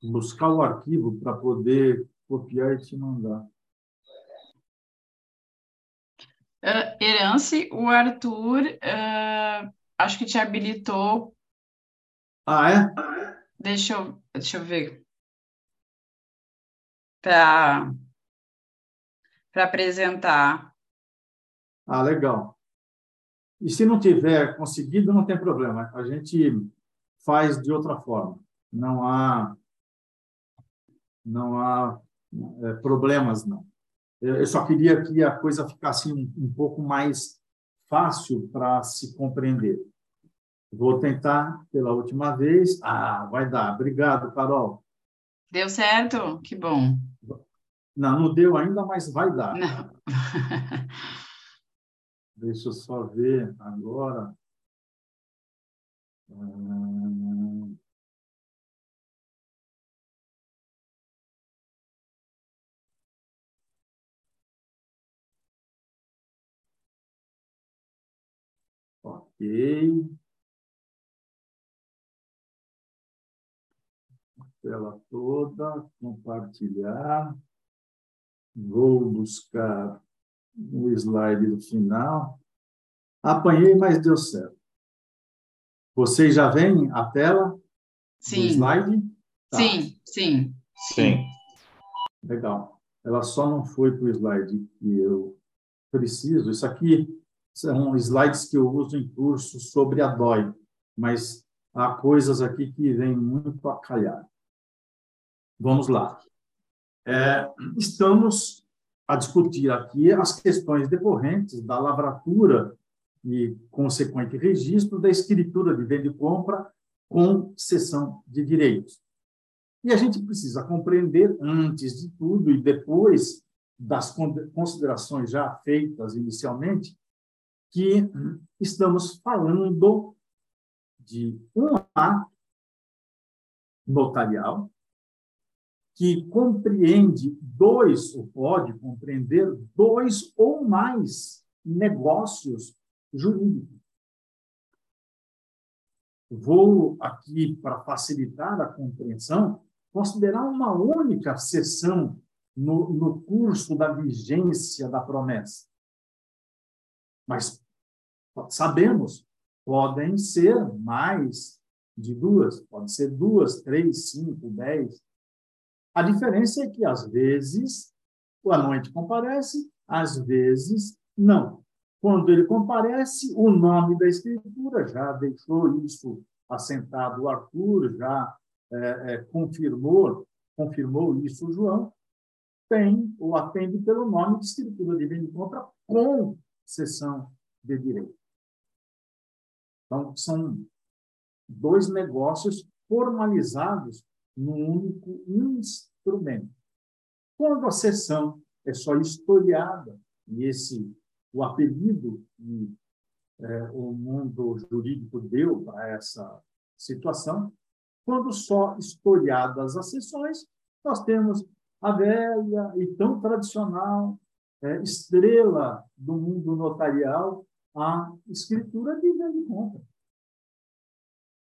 buscar o arquivo para poder copiar e te mandar. Uh, Herance, o Arthur, uh, acho que te habilitou. Ah, é? Deixa eu, deixa eu ver. Para apresentar. Ah, legal. E se não tiver conseguido, não tem problema. A gente faz de outra forma. não há não há é, problemas não. Eu só queria que a coisa ficasse um, um pouco mais fácil para se compreender. Vou tentar pela última vez. Ah, vai dar. Obrigado, Carol. Deu certo? Que bom. Não, não deu ainda, mas vai dar. Não. Deixa eu só ver agora. Hum... Ok. Tela toda, compartilhar. Vou buscar o slide do final. Apanhei, mas deu certo. Vocês já veem a tela sim. do slide? Tá. Sim, sim. Sim. Legal. Ela só não foi para o slide que eu preciso. Isso aqui são slides que eu uso em cursos sobre a DOI, mas há coisas aqui que vêm muito a calhar. Vamos lá. É, estamos a discutir aqui as questões decorrentes da lavratura e consequente registro da escritura de venda e compra com cessão de direitos. E a gente precisa compreender, antes de tudo e depois das considerações já feitas inicialmente, que estamos falando de um ato notarial que compreende dois, ou pode compreender dois ou mais negócios jurídicos. Vou aqui, para facilitar a compreensão, considerar uma única sessão no, no curso da vigência da promessa. Mas sabemos, podem ser mais de duas, pode ser duas, três, cinco, dez. A diferença é que, às vezes, o anuente comparece, às vezes, não. Quando ele comparece, o nome da escritura já deixou isso assentado o Arthur, já é, é, confirmou, confirmou isso o João, tem ou atende pelo nome de escritura de venda e compra com cessão de direito. Então, são dois negócios formalizados num único instrumento. Quando a sessão é só historiada, e esse o apelido que é, o mundo jurídico deu para essa situação, quando só historiadas as sessões, nós temos a velha e tão tradicional é, estrela do mundo notarial, a escritura de venda e compra.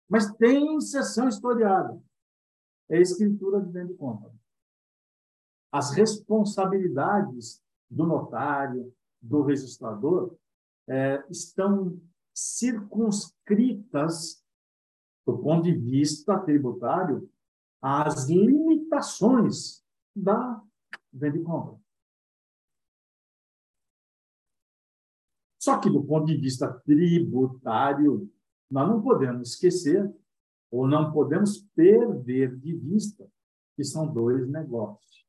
Mas tem sessão historiada é a escritura de venda e compra. As responsabilidades do notário, do registrador, é, estão circunscritas, do ponto de vista tributário, às limitações da venda e compra. Só que, do ponto de vista tributário, nós não podemos esquecer ou não podemos perder de vista que são dois negócios.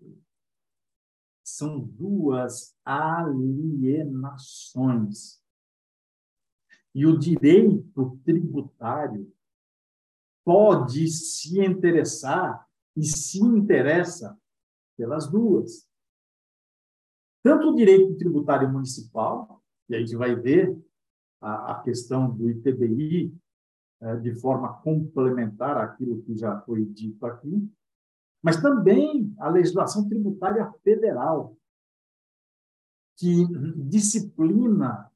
São duas alienações. E o direito tributário pode se interessar e se interessa pelas duas. Tanto o direito tributário municipal, e a gente vai ver a, a questão do ITBI é, de forma complementar àquilo que já foi dito aqui, mas também a legislação tributária federal, que disciplina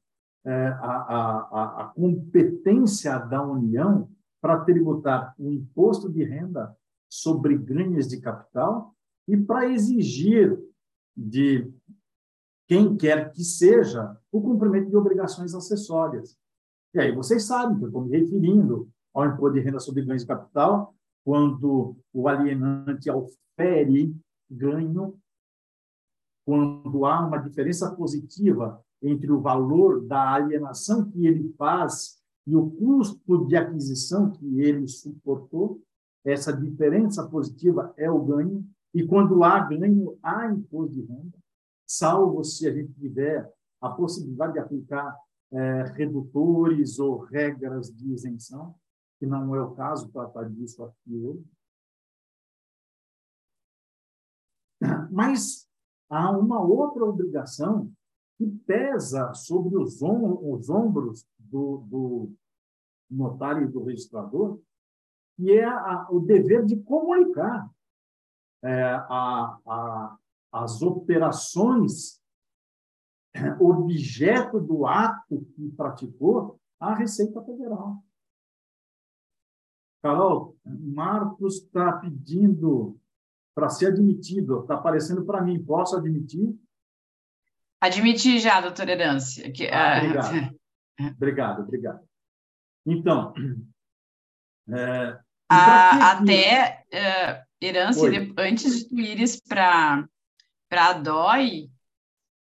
é, a, a, a competência da União para tributar o imposto de renda sobre ganhos de capital e para exigir de quem quer que seja o cumprimento de obrigações acessórias. E aí vocês sabem que eu estou me referindo ao imposto de renda sobre ganhos de capital, quando o alienante ofere ganho, quando há uma diferença positiva entre o valor da alienação que ele faz e o custo de aquisição que ele suportou, essa diferença positiva é o ganho, e quando há ganho, há imposto de renda, salvo se a gente tiver a possibilidade de aplicar é, redutores ou regras de isenção, que não é o caso tratar disso aqui hoje. Mas há uma outra obrigação que pesa sobre os, om os ombros do, do, notário e do registrador, que é a, o dever de comunicar é, a, a, as operações objeto do ato que praticou à Receita Federal. Carol, Marcos está pedindo para ser admitido, está aparecendo para mim, posso admitir? Admitir já, doutora Herância. Que, ah, obrigado. obrigado, obrigado. Então, é, a, até, uh, Herância, antes de tu ires para a DOI,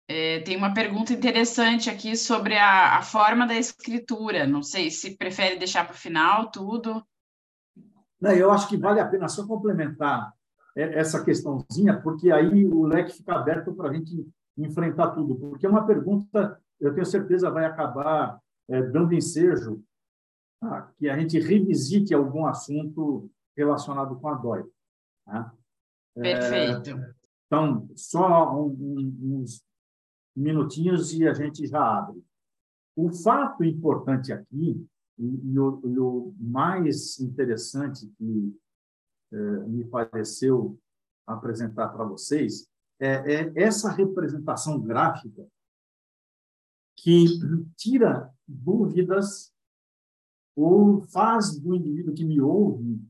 é, tem uma pergunta interessante aqui sobre a, a forma da escritura. Não sei se prefere deixar para o final tudo. Não, eu acho que vale a pena só complementar essa questãozinha, porque aí o leque fica aberto para a gente enfrentar tudo. Porque é uma pergunta, eu tenho certeza, vai acabar é, dando ensejo a que a gente revisite algum assunto relacionado com a DOI. Tá? Perfeito. É, então, só um, um, uns minutinhos e a gente já abre. O fato importante aqui, e, e, o, e o, mais interessante que é, me pareceu apresentar para vocês, é, é essa representação gráfica que tira dúvidas ou faz do indivíduo que me ouve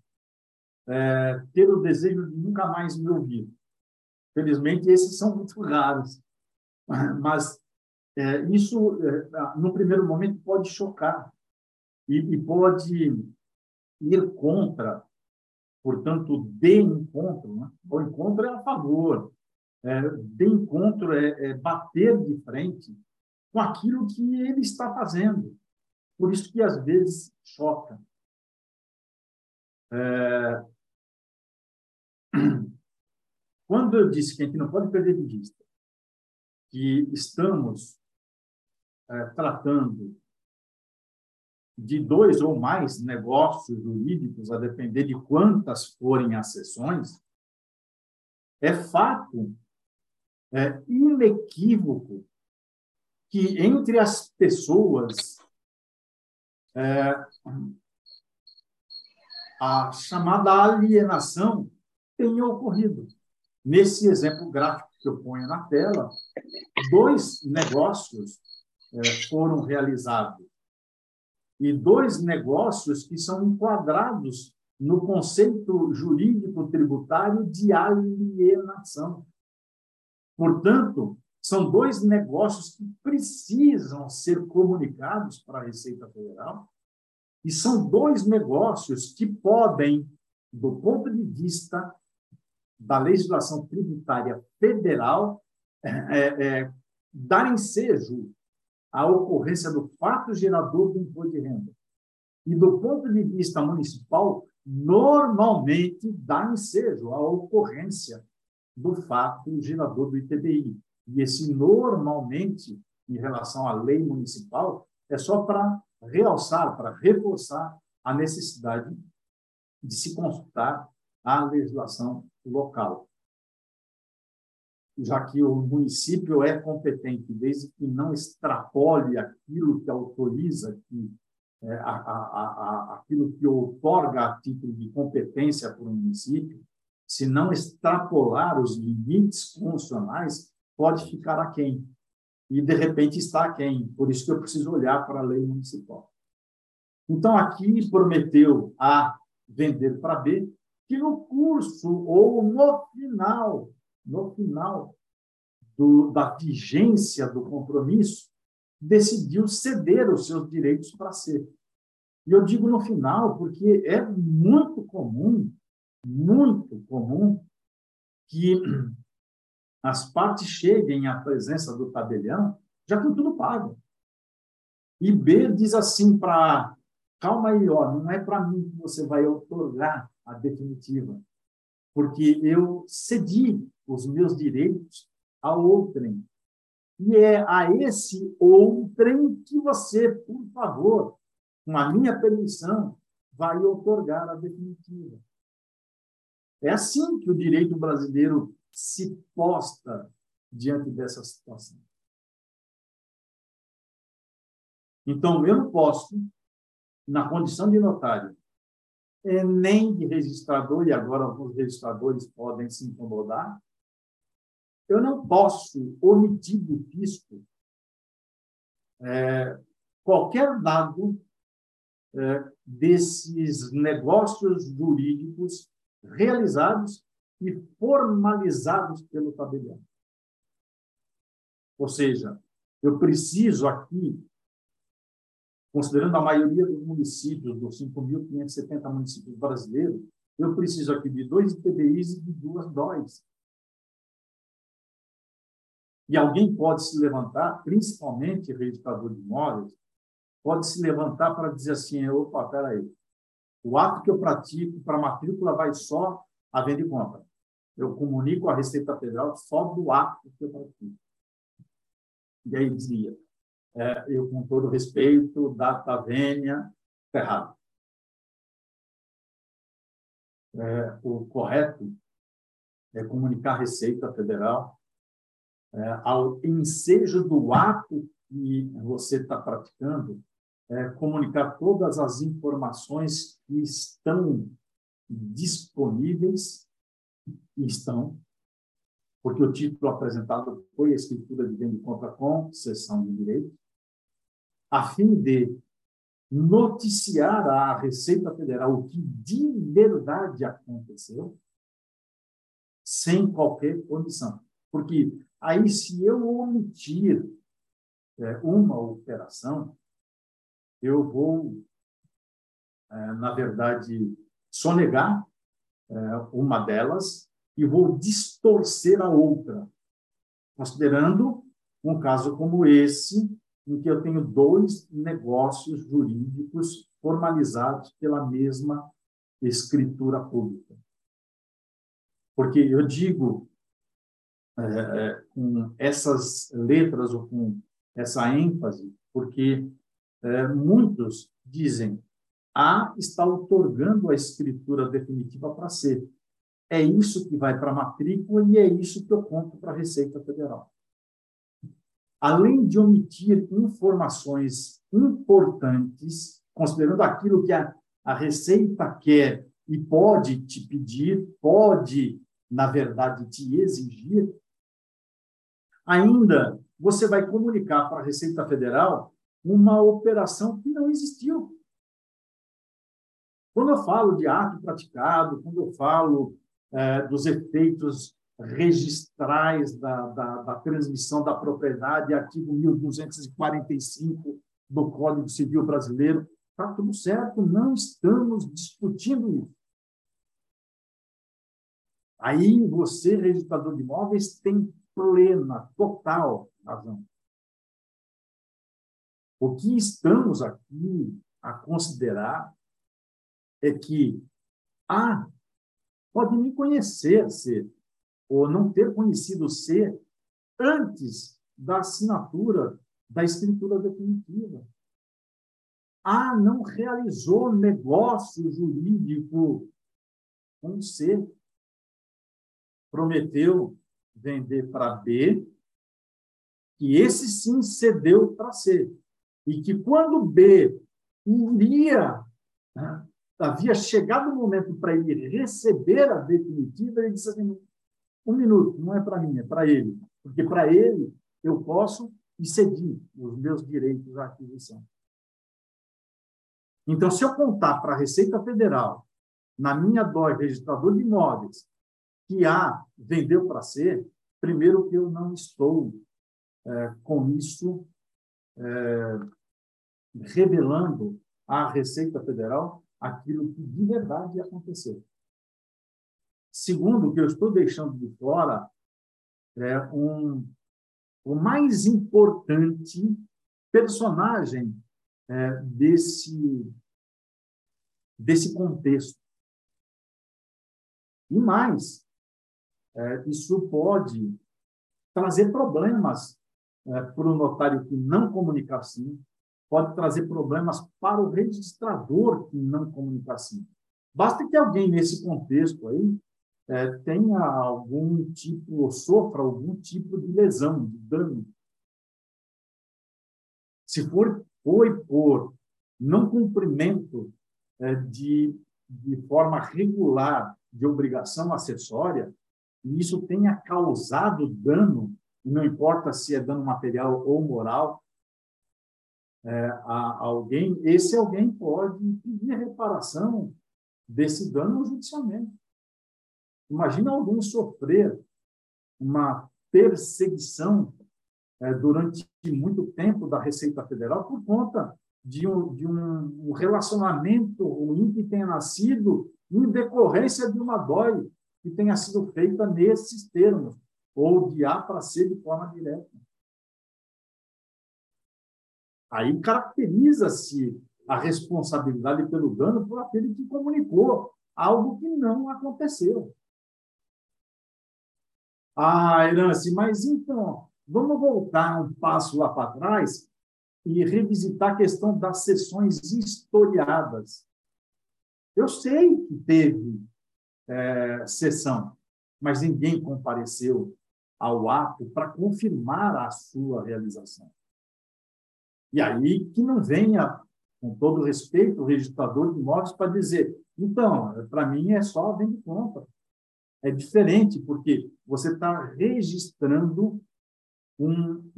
é, ter o desejo de nunca mais me ouvir. Felizmente, esses são muito raros. Mas é, isso, é, no primeiro momento, pode chocar e, e pode ir contra, portanto, de encontro. Né? O encontro é a favor, é, de encontro é, é bater de frente com aquilo que ele está fazendo. Por isso que, às vezes, choca. É... Quando eu disse que a gente não pode perder de vista que estamos é, tratando de dois ou mais negócios jurídicos, a depender de quantas forem as sessões, é fato é, inequívoco que entre as pessoas é, a chamada alienação tenha ocorrido. Nesse exemplo gráfico que eu ponho na tela, dois negócios é, foram realizados. E dois negócios que são enquadrados no conceito jurídico tributário de alienação. Portanto, são dois negócios que precisam ser comunicados para a Receita Federal e são dois negócios que podem, do ponto de vista da legislação tributária federal é, é, dar ensejo à ocorrência do fato gerador do imposto de renda. E, do ponto de vista municipal, normalmente dá ensejo à ocorrência do fato gerador do ITBI. E esse normalmente, em relação à lei municipal, é só para realçar, para reforçar a necessidade de se consultar a legislação local. Já que o município é competente, desde que não extrapole aquilo que autoriza, que, é, a, a, a, aquilo que outorga a título de competência para o município, se não extrapolar os limites constitucionais, pode ficar aquém. E, de repente, está aquém. Por isso que eu preciso olhar para a lei municipal. Então, aqui prometeu A vender para B, que no curso ou no final, no final do, da vigência do compromisso, decidiu ceder os seus direitos para ser. E eu digo no final porque é muito comum, muito comum, que as partes cheguem à presença do tabelião já com tudo pago. E B diz assim para calma aí, ó, não é para mim que você vai otorgar a definitiva, porque eu cedi os meus direitos a outrem. E é a esse outrem que você, por favor, com a minha permissão, vai otorgar a definitiva. É assim que o direito brasileiro se posta diante dessa situação. Então, eu não posso, na condição de notário, nem de registrador, e agora alguns registradores podem se incomodar, eu não posso omitir do fisco é, qualquer dado é, desses negócios jurídicos realizados e formalizados pelo tabelião. Ou seja, eu preciso aqui, considerando a maioria dos municípios, dos 5.570 municípios brasileiros, eu preciso aqui de dois ITBIs e de duas DOIs. E alguém pode se levantar, principalmente registrador de imóveis, pode se levantar para dizer assim, opa, peraí, o ato que eu pratico para matrícula vai só a venda e compra. Eu comunico a Receita Federal só do ato que eu pratico. E aí dizia, é, eu com todo respeito, data vênia, está errado. É, o correto é comunicar a Receita Federal é, ao ensejo do ato que você está praticando, é, comunicar todas as informações que estão disponíveis estão, porque o título apresentado foi a escritura de venda e compra com cessão de direito, a fim de noticiar à Receita Federal o que de verdade aconteceu, sem qualquer condição. Porque aí, se eu omitir é, uma operação, eu vou, é, na verdade, sonegar é, uma delas e vou distorcer a outra, considerando um caso como esse, em que eu tenho dois negócios jurídicos formalizados pela mesma escritura pública. Porque eu digo é, é com essas letras ou com essa ênfase, porque é, muitos dizem A está otorgando a escritura definitiva para C. É isso que vai para a matrícula e é isso que eu conto para a Receita Federal. Além de omitir informações importantes, considerando aquilo que a, a Receita quer e pode te pedir, pode, na verdade, te exigir, ainda você vai comunicar para a Receita Federal uma operação que não existiu. Quando eu falo de ato praticado, quando eu falo é, dos efeitos registrais da, da, da, transmissão da propriedade, artigo 1245 do Código Civil Brasileiro, está tudo certo, não estamos discutindo isso. Aí você, registrador de imóveis, tem plena, total razão. O que estamos aqui a considerar é que A pode me conhecer C, ou não ter conhecido C antes da assinatura da escritura definitiva. A não realizou negócio jurídico com C. Prometeu vender para B, e esse sim cedeu para C e que quando B iria, né, havia chegado o momento para ele receber a definitiva, ele disse assim, um minuto, não é para mim, é para ele, porque para ele eu posso e cedi os meus direitos à aquisição. Então, se eu contar para a Receita Federal, na minha DOI, registrador de imóveis, que A vendeu para C, primeiro que eu não estou é, com isso é, revelando à Receita Federal aquilo que de verdade aconteceu. Segundo, que eu estou deixando de fora é um, o mais importante personagem é, desse, desse contexto. E mais, é, isso pode trazer problemas é, para o notário que não comunica assim, pode trazer problemas para o registrador que não comunica assim. Basta que alguém nesse contexto aí é, tenha algum tipo, ou sofra algum tipo de lesão, de dano. Se for foi por não cumprimento é, de, de forma regular de obrigação acessória, e isso tenha causado dano, não importa se é dano material ou moral, é, a alguém, esse alguém pode pedir reparação desse dano no judiciamento. Imagina alguém sofrer uma perseguição é, durante muito tempo da Receita Federal por conta de um, de um relacionamento ruim que tenha nascido em decorrência de uma DOI que tenha sido feita nesses termos, ou de A para C de forma direta. Aí caracteriza-se a responsabilidade pelo dano por aquele que comunicou algo que não aconteceu. Ah, Irance, mas então, vamos voltar um passo lá para trás e revisitar a questão das sessões historiadas. Eu sei que teve é, sessão, mas ninguém compareceu ao ato para confirmar a sua realização. E aí que não venha, com todo respeito, o registrador de imóveis para dizer, então, para mim é só venda e compra. É diferente, porque você está registrando um,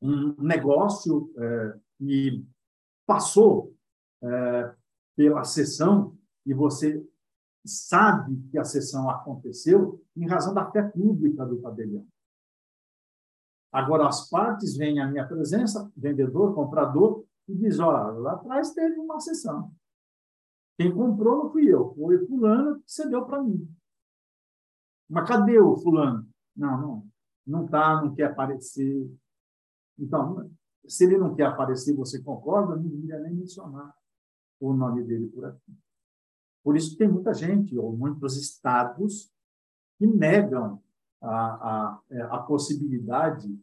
um negócio é, que passou é, pela sessão e você sabe que a sessão aconteceu em razão da fé pública do tabelião. Agora, as partes vêm à minha presença, vendedor, comprador, e diz, olha, lá atrás teve uma sessão. Quem comprou não fui eu, foi fulano que cedeu para mim. Mas cadê o fulano? Não, não, não está, não quer aparecer. Então, se ele não quer aparecer, você concorda? Não deveria nem mencionar o nome dele por aqui. Por isso tem muita gente, ou muitos estados, que negam a, a, a possibilidade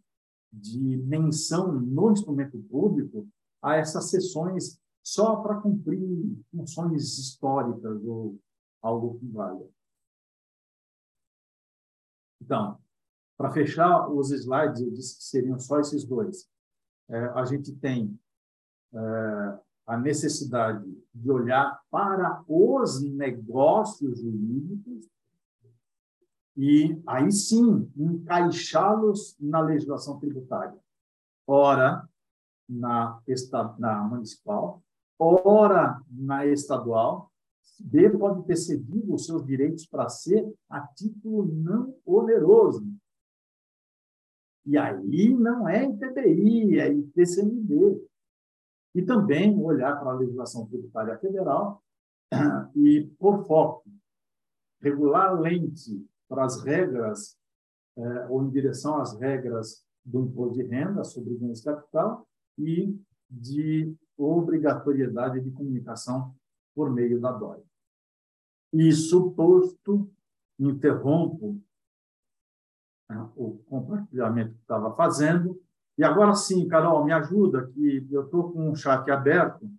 de menção no instrumento público a essas sessões só para cumprir funções históricas ou algo que valha. Então, para fechar os slides, eu disse que seriam só esses dois. É, a gente tem é, a necessidade de olhar para os negócios jurídicos e aí sim encaixá-los na legislação tributária. Ora, na, na municipal, ora na estadual, B pode ter cedido os seus direitos para C a título não oneroso. E aí não é ITBI, é ITCMD. E também olhar para a legislação tributária federal e, por foco, regularmente para as regras, eh, ou em direção às regras do imposto de renda sobre bens capital e de obrigatoriedade de comunicação por meio da DOI. Isso posto, interrompo né, o compartilhamento que estava fazendo. E agora sim, Carol, me ajuda, que eu estou com um chat aberto,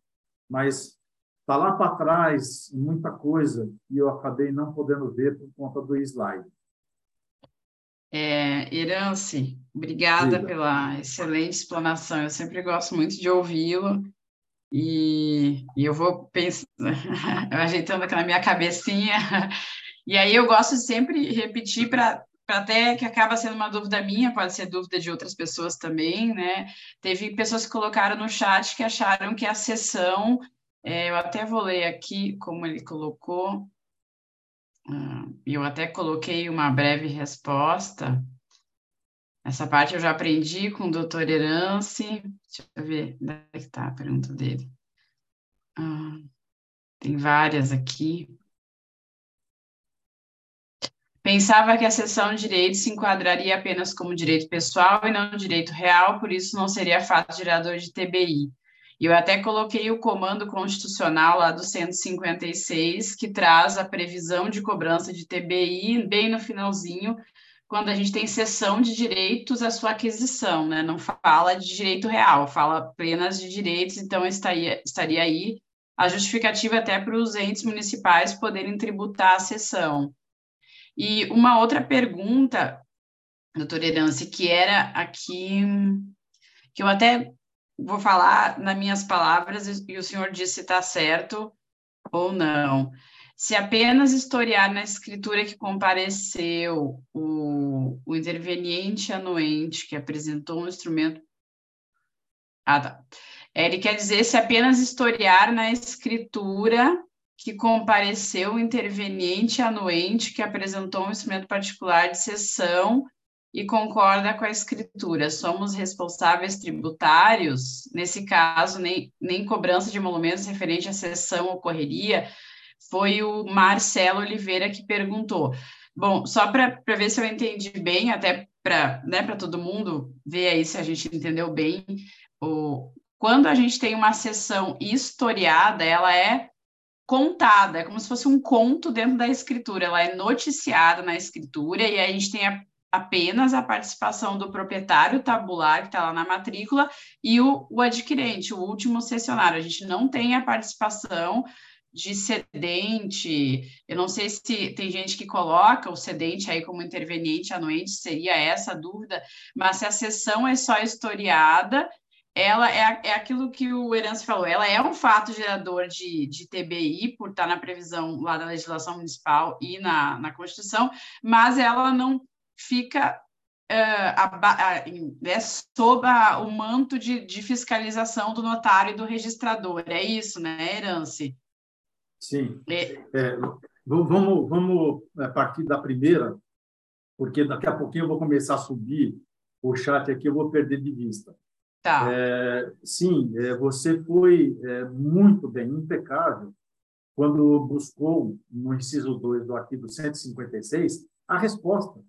mas está lá para trás muita coisa e eu acabei não podendo ver por conta do slide. É, Irance, obrigada Diga. pela excelente explanação. Eu sempre gosto muito de ouvi-lo e, e, eu vou pensando, ajeitando aqui na minha cabecinha. E aí eu gosto de sempre repetir para até que acaba sendo uma dúvida minha, pode ser dúvida de outras pessoas também, né? Teve pessoas que colocaram no chat que acharam que a sessão, é, eu até vou ler aqui como ele colocou, ah, eu até coloquei uma breve resposta. Essa parte eu já aprendi com o doutor Erance. Deixa eu ver, onde é que está a pergunta dele? Ah, tem várias aqui. Pensava que a sessão de direito se enquadraria apenas como direito pessoal e não direito real, por isso não seria fato gerador de TBI. E eu até coloquei o comando constitucional lá do 156, que traz a previsão de cobrança de TBI bem no finalzinho, quando a gente tem cessão de direitos à sua aquisição, né? Não fala de direito real, fala apenas de direitos, então estaria, estaria aí a justificativa até para os entes municipais poderem tributar a cessão. E uma outra pergunta, doutor Herance, que era aqui, que eu até vou falar nas minhas palavras e o senhor diz se está certo ou não. Se apenas historiar na escritura que compareceu o, o interveniente anuente que apresentou um instrumento. Ah, tá. É, ele quer dizer se apenas historiar na escritura que compareceu o interveniente anuente que apresentou um instrumento particular de sessão e concorda com a escritura. Somos responsáveis tributários, nesse caso, nem, nem cobrança de emolumentos referente à sessão ocorreria, foi o Marcelo Oliveira que perguntou. Bom, só para ver se eu entendi bem, até para né, todo mundo ver aí se a gente entendeu bem, o, quando a gente tem uma sessão historiada, ela é contada, é como se fosse um conto dentro da escritura, ela é noticiada na escritura, e a gente tem a, apenas a participação do proprietário tabular, que está lá na matrícula, e o, o adquirente, o último cessionário. A gente não tem a participação de cedente. Eu não sei se tem gente que coloca o cedente aí como interveniente anuente, seria essa a dúvida, mas se a sessão é só historiada, ela é, é aquilo que o Herança falou, ela é um fato gerador de, de TBI, por estar na previsão lá da legislação municipal e na, na Constituição, mas ela não fica é sob o manto de, de fiscalização do notário e do registrador. É isso, né, Herance? Sim. É. É, vamos, vamos partir da primeira, porque daqui a pouquinho eu vou começar a subir o chat aqui, eu vou perder de vista. Tá. É, sim, é, você foi é, muito bem, impecável, quando buscou no inciso 2 do artigo 156 a resposta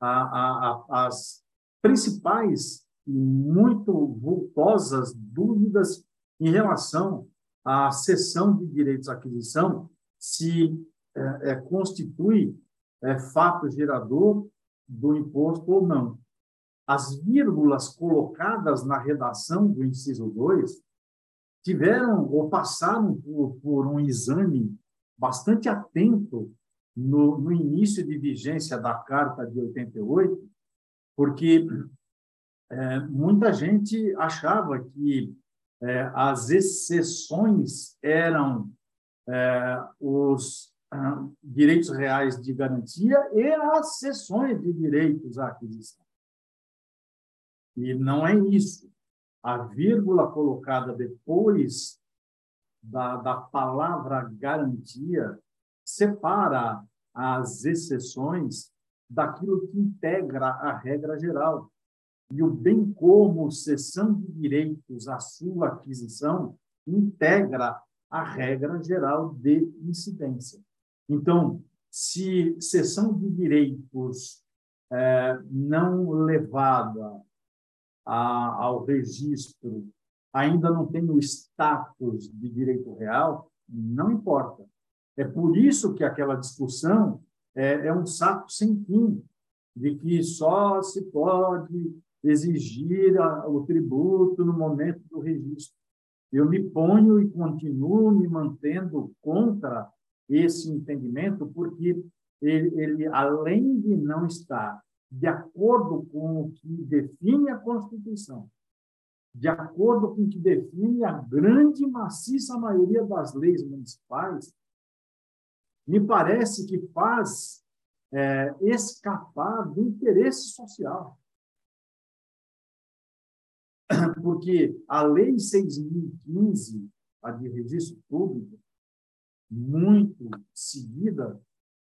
a, a, a, as principais e muito vultosas dúvidas em relação à cessão de direitos à aquisição se é, é, constitui é, fato gerador do imposto ou não. As vírgulas colocadas na redação do inciso 2 tiveram ou passaram por, por um exame bastante atento no, no, início de vigência da Carta de 88, porque é, muita gente achava que é, as exceções eram é, os ah, direitos reais de garantia e as cessões de direitos à aquisição. E não é isso. A vírgula colocada depois da, da palavra garantia separa as exceções daquilo que integra a regra geral. E o bem como cessão de direitos à sua aquisição integra a regra geral de incidência. Então, se cessão de direitos é, não levada a, ao registro ainda não tem o status de direito real, não importa. É por isso que aquela discussão é, é um saco sem fim, de que só se pode exigir a, o tributo no momento do registro. Eu me ponho e continuo me mantendo contra esse entendimento, porque ele, ele além de não estar de acordo com o que define a Constituição, de acordo com o que define a grande maciça maioria das leis municipais, me parece que faz é, escapar do interesse social. Porque a Lei 6.015, a de registro público, muito seguida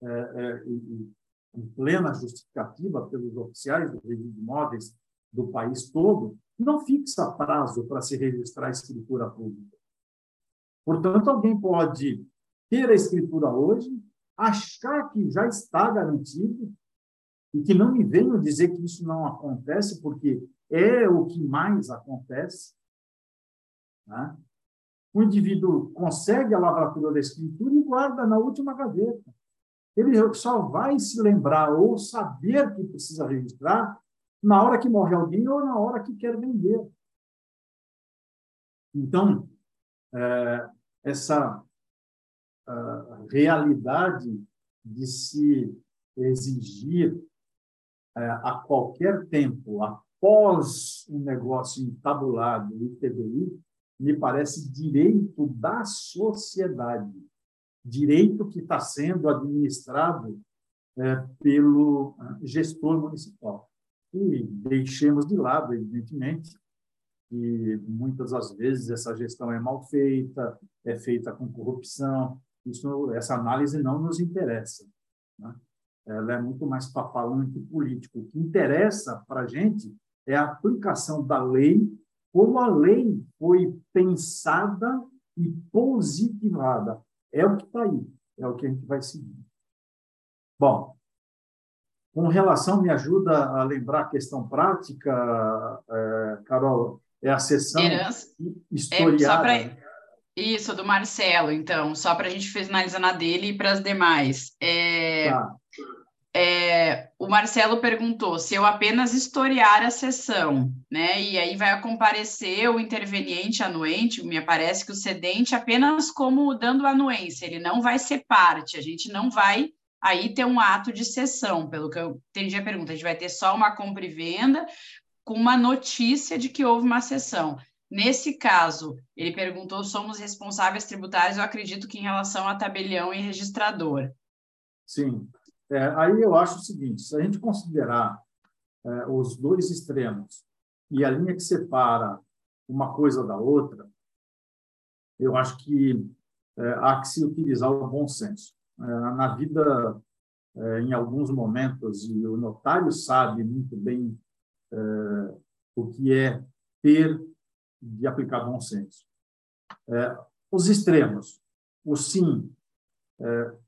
é, é, e, em plena justificativa pelos oficiais do registro de imóveis do país todo, não fixa prazo para se registrar a escritura pública. Portanto, alguém pode ter a escritura hoje, achar que já está garantido e que não me venham dizer que isso não acontece, porque é o que mais acontece. Né? O indivíduo consegue a lavratura da escritura e guarda na última gaveta. Ele só vai se lembrar ou saber que precisa registrar na hora que morre alguém ou na hora que quer vender. Então, é, essa realidade de se exigir é, a qualquer tempo, após um negócio entabulado, o ITBI, me parece direito da sociedade, direito que está sendo administrado é, pelo gestor municipal. E deixemos de lado, evidentemente, que muitas das vezes essa gestão é mal feita, é feita com corrupção. Isso, essa análise não nos interessa. Né? Ela é muito mais falante político. O que interessa para a gente é a aplicação da lei, como a lei foi pensada e positivada. É o que está aí, é o que a gente vai seguir. Bom, com relação, me ajuda a lembrar a questão prática, é, Carol, é a sessão Herança. historiada. É, pra... Isso, do Marcelo, então, só para a gente finalizar na dele e para as demais. É... Tá. É, o Marcelo perguntou se eu apenas historiar a sessão, né? E aí vai comparecer o interveniente anuente, me parece que o cedente apenas como dando anuência, ele não vai ser parte, a gente não vai aí ter um ato de sessão, pelo que eu entendi a pergunta, a gente vai ter só uma compra e venda, com uma notícia de que houve uma sessão. Nesse caso, ele perguntou: somos responsáveis tributários? Eu acredito que em relação a tabelião e registrador. Sim. É, aí eu acho o seguinte: se a gente considerar é, os dois extremos e a linha que separa uma coisa da outra, eu acho que é, há que se utilizar o bom senso. É, na vida, é, em alguns momentos, e o notário sabe muito bem é, o que é ter de aplicar bom senso. Os extremos, o sim,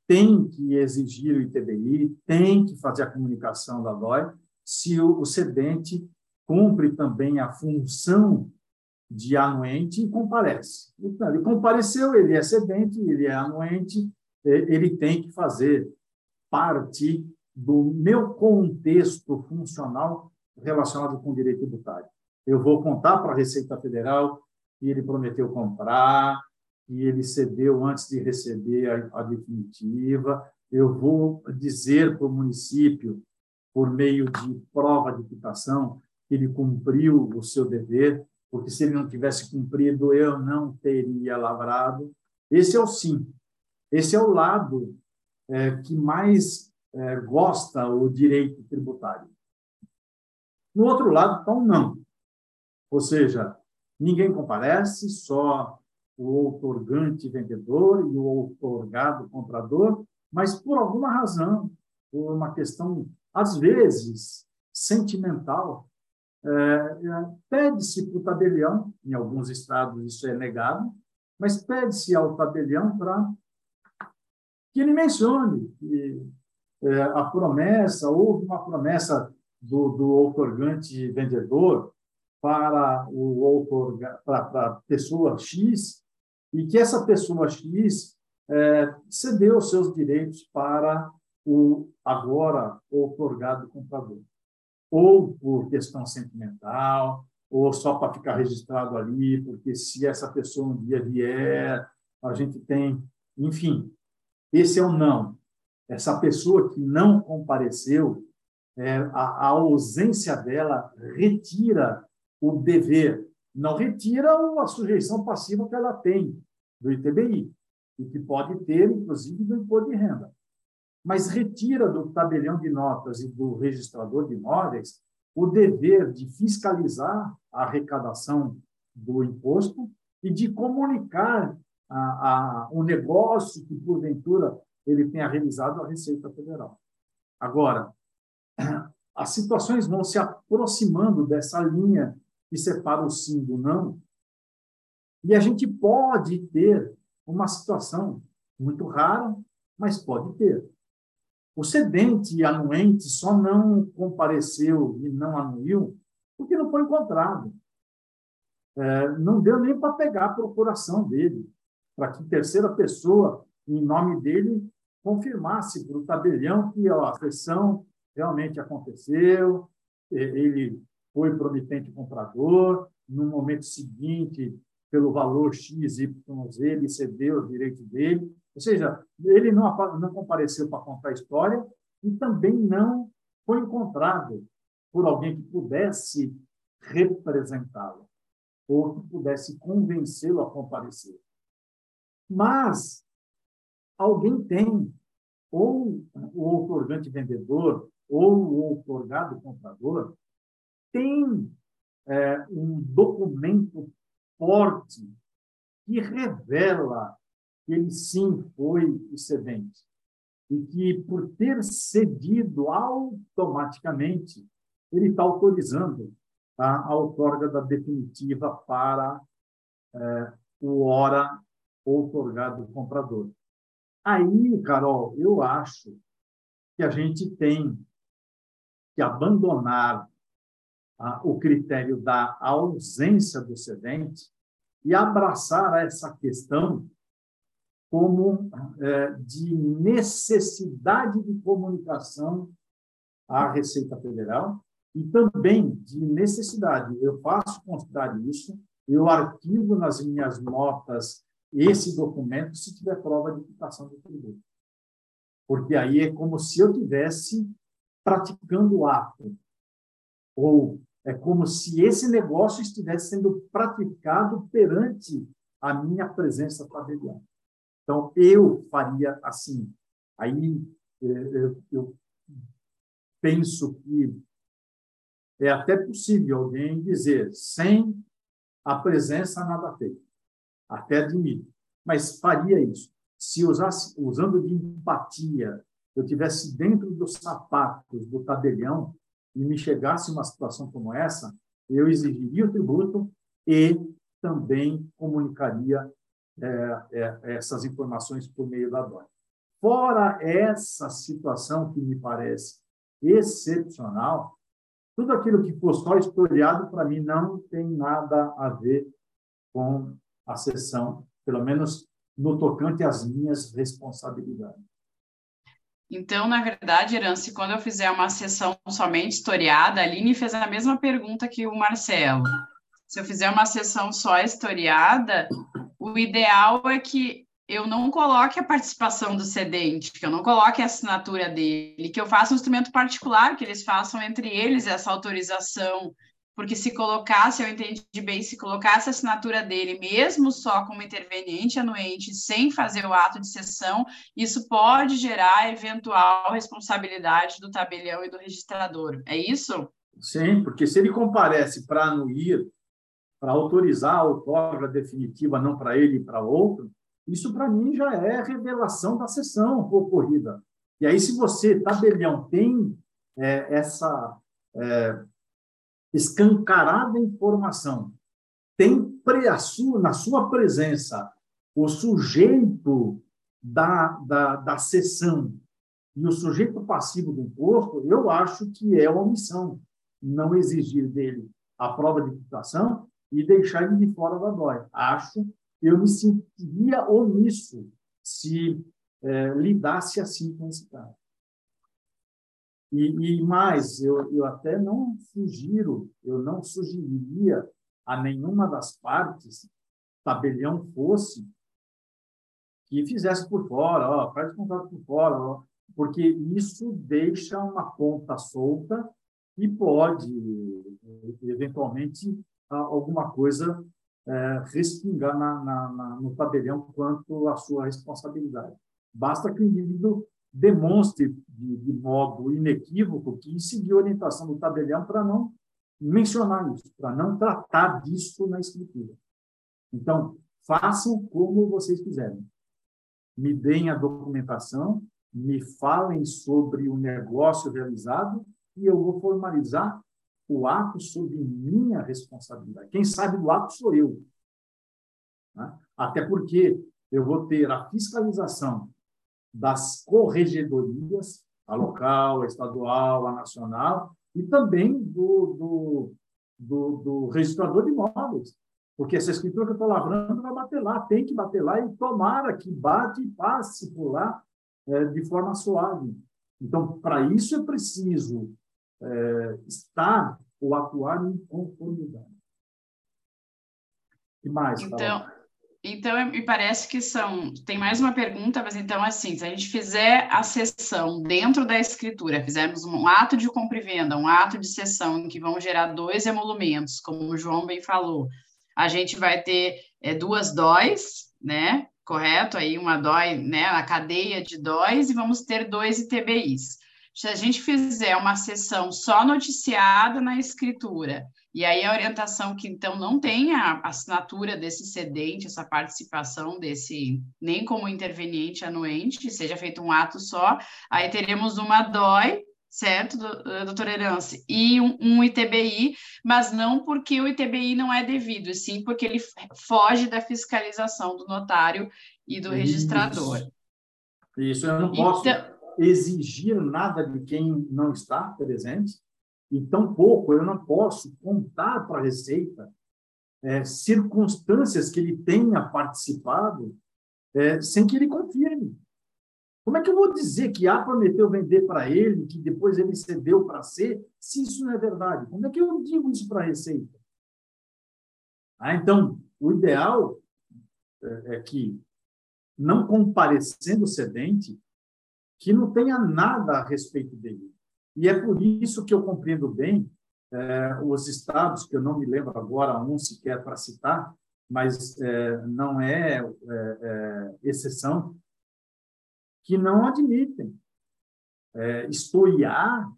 tem que exigir o ITBI, tem que fazer a comunicação da DOI, se o, o cedente cumpre também a função de anuente e comparece. Então, ele compareceu, ele é cedente, ele é anuente, ele tem que fazer parte do meu contexto funcional relacionado com o direito tributário. Eu vou contar para a Receita Federal que ele prometeu comprar, que ele cedeu antes de receber a, a definitiva. Eu vou dizer para o município, por meio de prova de quitação, que ele cumpriu o seu dever, porque se ele não tivesse cumprido, eu não teria lavrado. Esse é o sim. Esse é o lado é, que mais é, gosta o direito tributário. No outro lado, então, não. Ou seja, ninguém comparece, só o outorgante vendedor e o outorgado comprador, mas por alguma razão, por uma questão, às vezes, sentimental, é, é pede-se para o tabelião, em alguns estados isso é negado, mas pede-se ao tabelião para que ele mencione que é, a promessa, houve uma promessa do, do outorgante vendedor para o outor, para, para a pessoa X, e que essa pessoa X é, cedeu seus direitos para o agora outorgado comprador. Ou por questão sentimental, ou só para ficar registrado ali, porque se essa pessoa um dia vier, a gente tem. Enfim, esse é o não. Essa pessoa que não compareceu, é, a, a ausência dela retira o dever, não retira a sujeição passiva que ela tem do ITBI, e que pode ter, inclusive, do imposto de renda. Mas retira do tabelião de notas e do registrador de imóveis o dever de fiscalizar a arrecadação do imposto e de comunicar a, a, o negócio que, porventura, ele tenha realizado à Receita Federal. Agora, as situações vão se aproximando dessa linha que separa o sim do não, e a gente pode ter uma situação muito rara, mas pode ter. O cedente e anuente só não compareceu e não anuiu porque não foi encontrado. é, não deu nem para pegar a procuração dele, para que terceira pessoa, em nome dele, confirmasse para o tabelião que ó, a sessão realmente aconteceu, ele foi promitente comprador, no momento seguinte, pelo valor X, Y, Z, ele cedeu os direitos dele. Ou seja, ele não, não compareceu para contar a história e também não foi encontrado por alguém que pudesse representá-lo ou que pudesse convencê-lo a comparecer. Mas alguém tem, ou o outorgante vendedor, ou o outorgado comprador, tem é, um documento forte que revela que ele sim foi excedente e que, por ter cedido automaticamente, ele está autorizando a, a outorga da definitiva para é, o hora outorgado comprador. Aí, Carol, eu acho que a gente tem que abandonar o critério da ausência do cedente e abraçar essa questão como é, de necessidade de comunicação à Receita Federal e também de necessidade. Eu faço constar isso, eu arquivo nas minhas notas esse documento se tiver prova de quitação do tributo. Porque aí é como se eu tivesse praticando o ato ou é como se esse negócio estivesse sendo praticado perante a minha presença familiar. Então, eu faria assim. Aí é, eu penso que é até possível alguém dizer, sem a presença, nada feito. Até admito. Mas faria isso. Se usasse, usando de empatia, eu tivesse dentro dos sapatos do tabelião, e me chegasse uma situação como essa, eu exigiria o tributo e também comunicaria é, é, essas informações por meio da DOI. Fora essa situação que me parece excepcional, tudo aquilo que for só historiado, para mim, não tem nada a ver com a sessão, pelo menos no tocante às minhas responsabilidades. Então, na verdade, Irance, quando eu fizer uma sessão somente historiada, a Aline fez a mesma pergunta que o Marcelo. Se eu fizer uma sessão só historiada, o ideal é que eu não coloque a participação do cedente, que eu não coloque a assinatura dele, que eu faça um instrumento particular, que eles façam entre eles essa autorização porque se colocasse, eu entendi bem, se colocasse a assinatura dele, mesmo só como interveniente anuente, sem fazer o ato de sessão, isso pode gerar eventual responsabilidade do tabelião e do registrador. É isso? Sim, porque se ele comparece para anuir, para autorizar a outorga definitiva, não para ele e para outro, isso para mim já é revelação da sessão ocorrida. E aí, se você, tabelião, tem é, essa. É, escancarada informação, tem na sua presença o sujeito da, da, da sessão e o sujeito passivo do imposto, eu acho que é omissão não exigir dele a prova de quitação e deixar ele de fora da DOI. Acho eu me sentiria omisso se é, lidasse assim com esse caso. E, e mais, eu, eu até não sugiro, eu não sugeriria a nenhuma das partes, tabelião fosse, que fizesse por fora, ó, faz contrato por fora, ó, porque isso deixa uma ponta solta e pode, eventualmente, alguma coisa é, respingar na, na, na, no tabelião quanto à sua responsabilidade. Basta que o indivíduo demonstre de, de modo inequívoco que seguiu a orientação do tabelião para não mencionar isso, para não tratar disso na escritura. Então, façam como vocês quiserem. Me deem a documentação, me falem sobre o negócio realizado e eu vou formalizar o ato sob minha responsabilidade. Quem sabe do ato sou eu. Né? Até porque eu vou ter a fiscalização das corregedorias, a local, a estadual, a nacional, e também do, do, do, do registrador de imóveis. Porque essa escritura que eu estou lavrando vai bater lá, tem que bater lá, e tomara que bate e passe por lá é, de forma suave. Então, para isso é preciso é, estar ou atuar em conformidade. E mais, Então, então, me parece que são. Tem mais uma pergunta, mas então, assim, se a gente fizer a sessão dentro da escritura, fizermos um ato de compra e venda, um ato de sessão em que vão gerar dois emolumentos, como o João bem falou, a gente vai ter é, duas dóis, né? Correto? Aí uma dói, né? A cadeia de dóis, e vamos ter dois ITBIs. Se a gente fizer uma sessão só noticiada na escritura, e aí a orientação que então não tem a assinatura desse cedente, essa participação desse, nem como interveniente anuente, seja feito um ato só, aí teremos uma DOI, certo, eh, doutora Herance, e um, um, ITBI, mas não porque o ITBI não é devido, sim porque ele foge da fiscalização do notário e do registrador. Isso, eu não posso então, exigir nada de quem não está presente, e tampouco eu não posso contar para a Receita é, circunstâncias que ele tenha participado é, sem que ele confirme. Como é que eu vou dizer que A prometeu vender para ele, que depois ele cedeu para C, se isso não é verdade? Como é que eu digo isso para a Receita? Ah, então, o ideal é, é que, não comparecendo o cedente, que não tenha nada a respeito dele. E é por isso que eu compreendo bem é, os estados, que eu não me lembro agora um sequer para citar, mas é, não é, é, é exceção, que não admitem é, historiar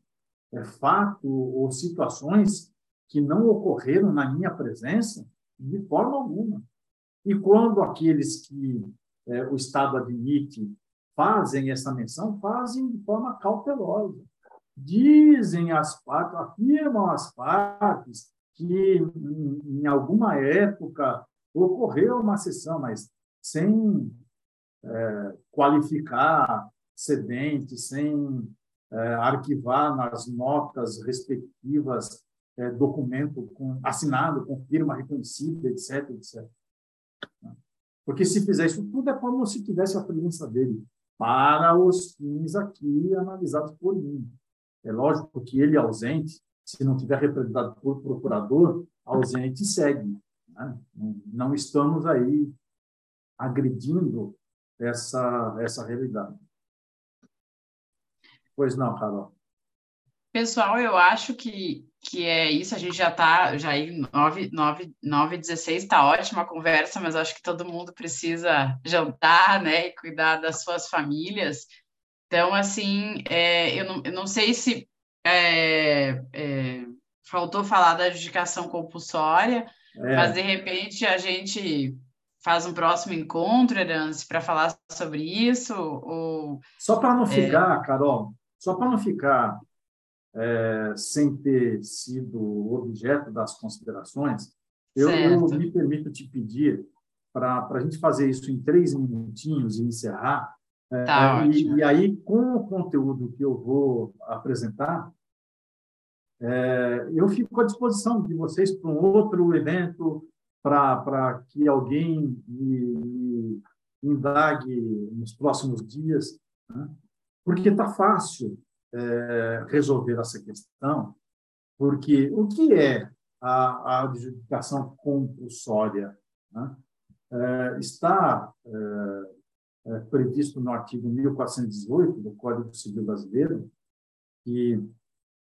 é, fato ou situações que não ocorreram na minha presença de forma alguma. E quando aqueles que é, o Estado admite fazem essa menção, fazem de forma cautelosa. Dizem as partes, afirmam as partes que em alguma época ocorreu uma sessão, mas sem é, qualificar cedente, sem é, arquivar nas notas respectivas é, documento com, assinado com firma reconhecida, etc, etc. Porque se fizer isso tudo é como se tivesse a presença dele para os fins aqui analisados por mim. É lógico que ele ausente, se não tiver representado por procurador, ausente segue. Né? Não estamos aí agredindo essa, essa realidade. Pois não, Carol. Pessoal, eu acho que, que é isso. A gente já está já aí 9, 9, 9 16 está ótima a conversa, mas acho que todo mundo precisa jantar, né, e cuidar das suas famílias. Então, assim, é, eu, não, eu não sei se é, é, faltou falar da adjudicação compulsória, é. mas de repente a gente faz um próximo encontro, Erance, para falar sobre isso? Ou, só para não é. ficar, Carol, só para não ficar é, sem ter sido objeto das considerações, eu, eu me permito te pedir para a gente fazer isso em três minutinhos e encerrar, é, tá, é, e, e, aí, com o conteúdo que eu vou apresentar, é, eu fico à disposição de vocês para um outro evento, para que alguém me, me, indague nos próximos dias, né? porque está fácil é, resolver essa questão, porque o que é a, a adjudicação compulsória? Né? É, está é, é, previsto no artigo 1418 do Código Civil Brasileiro, que,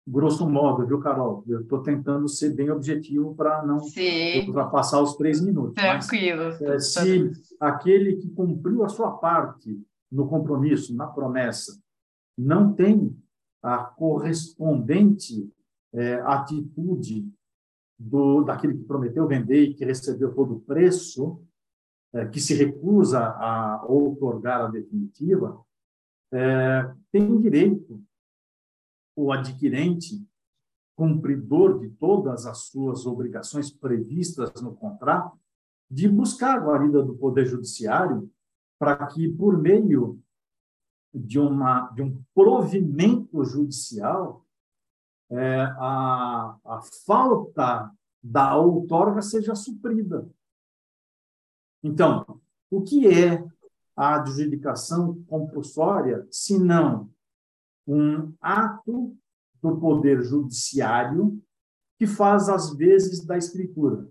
grosso modo, viu, Carol? Eu estou tentando ser bem objetivo para não Sim. ultrapassar os três minutos. Tranquilo. Mas, é, se aquele que cumpriu a sua parte no compromisso, na promessa, não tem a correspondente é, atitude do daquele que prometeu vender e que recebeu todo o preço, é, que se recusa a outorgar a definitiva, é, tem direito o adquirente, cumpridor de todas as suas obrigações previstas no contrato, de buscar a guarida do Poder Judiciário para que, por meio de, uma, de um provimento judicial, é, a, a falta da outorga seja suprida. Então, o que é a adjudicação compulsória, se não um ato do poder judiciário que faz as vezes da escritura.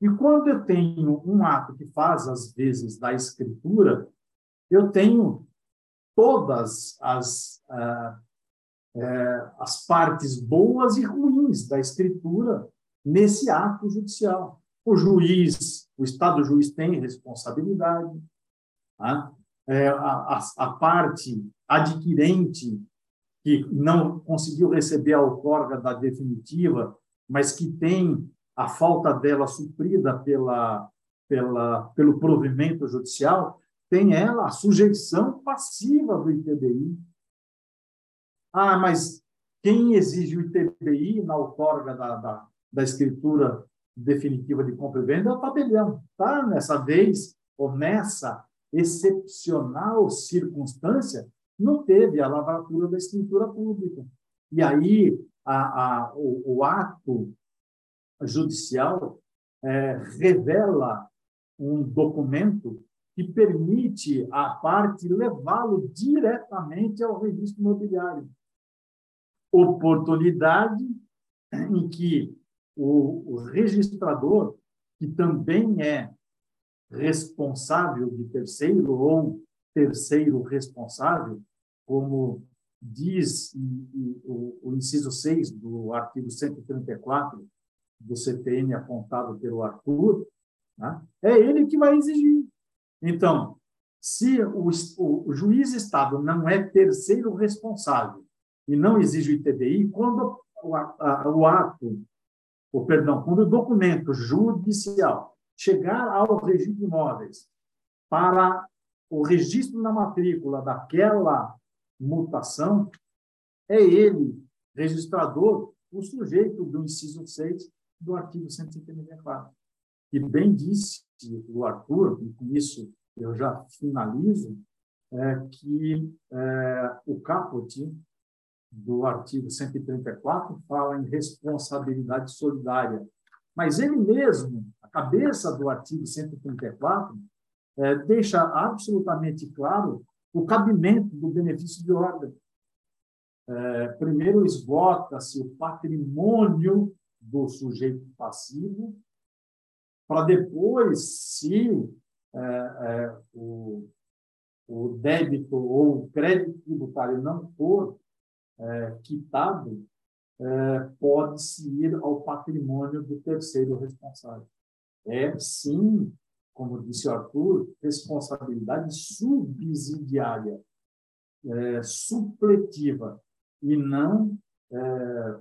E quando eu tenho um ato que faz as vezes da escritura, eu tenho todas as, ah, eh, as partes boas e ruins da escritura nesse ato judicial. O juiz, o Estado juiz tem responsabilidade, tá? é, a, a, a, parte adquirente que não conseguiu receber a outorga da definitiva, mas que tem a falta dela suprida pela, pela, pelo provimento judicial, tem ela a sujeição passiva do ITBI. Ah, mas quem exige o ITBI na outorga da, da, da escritura definitiva de compra e venda é o tabelião. Tá? Nessa vez, ou nessa excepcional circunstância, não teve a lavratura da escritura pública. E aí a, a, o, o ato judicial é, revela um documento que permite a parte levá-lo diretamente ao registro imobiliário. Oportunidade em que o, o registrador, que também é responsável de terceiro ou terceiro responsável, como diz o, o inciso 6 do artigo 134 do CPM apontado pelo Arthur, né? é ele que vai exigir. Então, se o, o, juiz Estado não é terceiro responsável e não exige o ITBI, quando o, a, o ato, o perdão, quando o documento judicial chegar ao registro de imóveis para o registro na matrícula daquela mutação, é ele, registrador, o sujeito do inciso 6 do artigo 154. E bem disse o Arthur, e com isso eu já finalizo, é que é, o caput do artigo 134 fala em responsabilidade solidária. Mas ele mesmo, a cabeça do artigo 134, é, deixa absolutamente claro o cabimento do benefício de ordem. É, primeiro, esgota-se o patrimônio do sujeito passivo, para depois, se é, é, o, o débito ou o crédito tributário não for é, quitado, é, pode-se ir ao patrimônio do terceiro responsável. É, sim, como disse o Arthur, responsabilidade subsidiária, é, supletiva, e não é,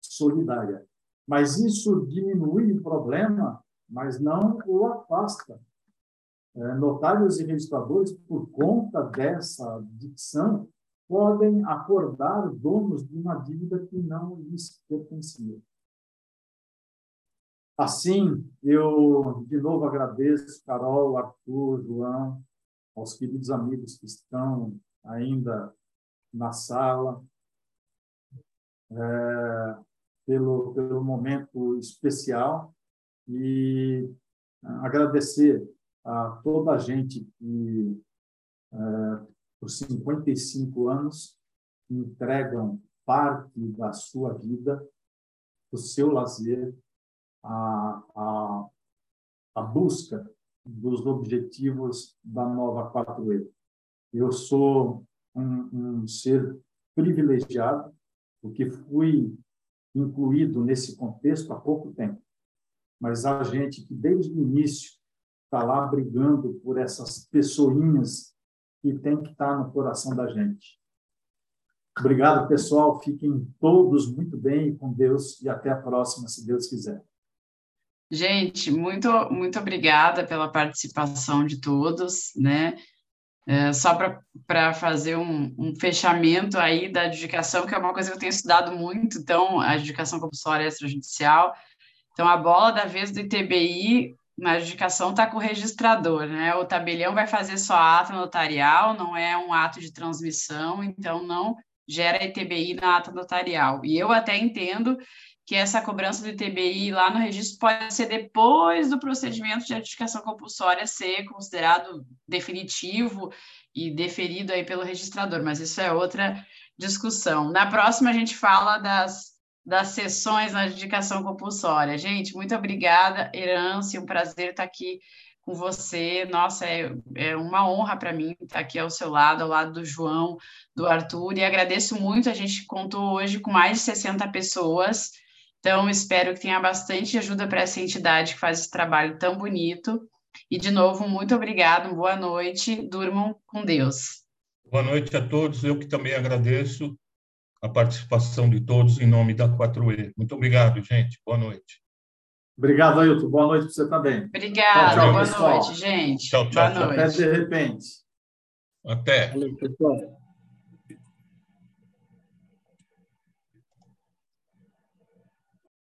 solidária. Mas isso diminui o problema, mas não o afasta. É, notários e registradores, por conta dessa dicção, podem acordar donos de uma dívida que não lhes pertencia. Assim, eu de novo agradeço Carol, Arthur, João, aos queridos amigos que estão ainda na sala, é, pelo, pelo momento especial e agradecer a toda a gente que é, por 55 anos, entregam parte da sua vida, o seu lazer, a, a, a busca dos objetivos da nova 4E. Eu sou um, um ser privilegiado, porque fui incluído nesse contexto há pouco tempo. Mas há gente que, desde o início, está lá brigando por essas pessoinhas que tem que estar no coração da gente. Obrigado, pessoal. Fiquem todos muito bem com Deus e até a próxima, se Deus quiser. Gente, muito muito obrigada pela participação de todos, né? É, só para fazer um, um, fechamento aí da adjudicação, que é uma coisa que eu tenho estudado muito, então, a adjudicação compulsória extrajudicial. Então, a bola da vez do ITBI na adjudicação está com o registrador, né? O tabelião vai fazer só ata notarial, não é um ato de transmissão, então não gera ITBI na ata notarial. E eu até entendo que essa cobrança do ITBI lá no registro pode ser depois do procedimento de adjudicação compulsória ser considerado definitivo e deferido aí pelo registrador, mas isso é outra discussão. Na próxima a gente fala das, das sessões na adjudicação compulsória. Gente, muito obrigada, Herance, um prazer estar aqui com você. Nossa, é, é uma honra para mim estar aqui ao seu lado, ao lado do João, do Arthur, e agradeço muito. A gente contou hoje com mais de 60 pessoas então, espero que tenha bastante ajuda para essa entidade que faz esse trabalho tão bonito. E, de novo, muito obrigado, boa noite, durmam com Deus. Boa noite a todos, eu que também agradeço a participação de todos em nome da 4E. Muito obrigado, gente, boa noite. Obrigado, Ailton, boa noite para você também. Obrigada, tchau, tchau, boa pessoal. noite, gente. Tchau, tchau, boa tchau. Até de repente. Até. Valeu, pessoal.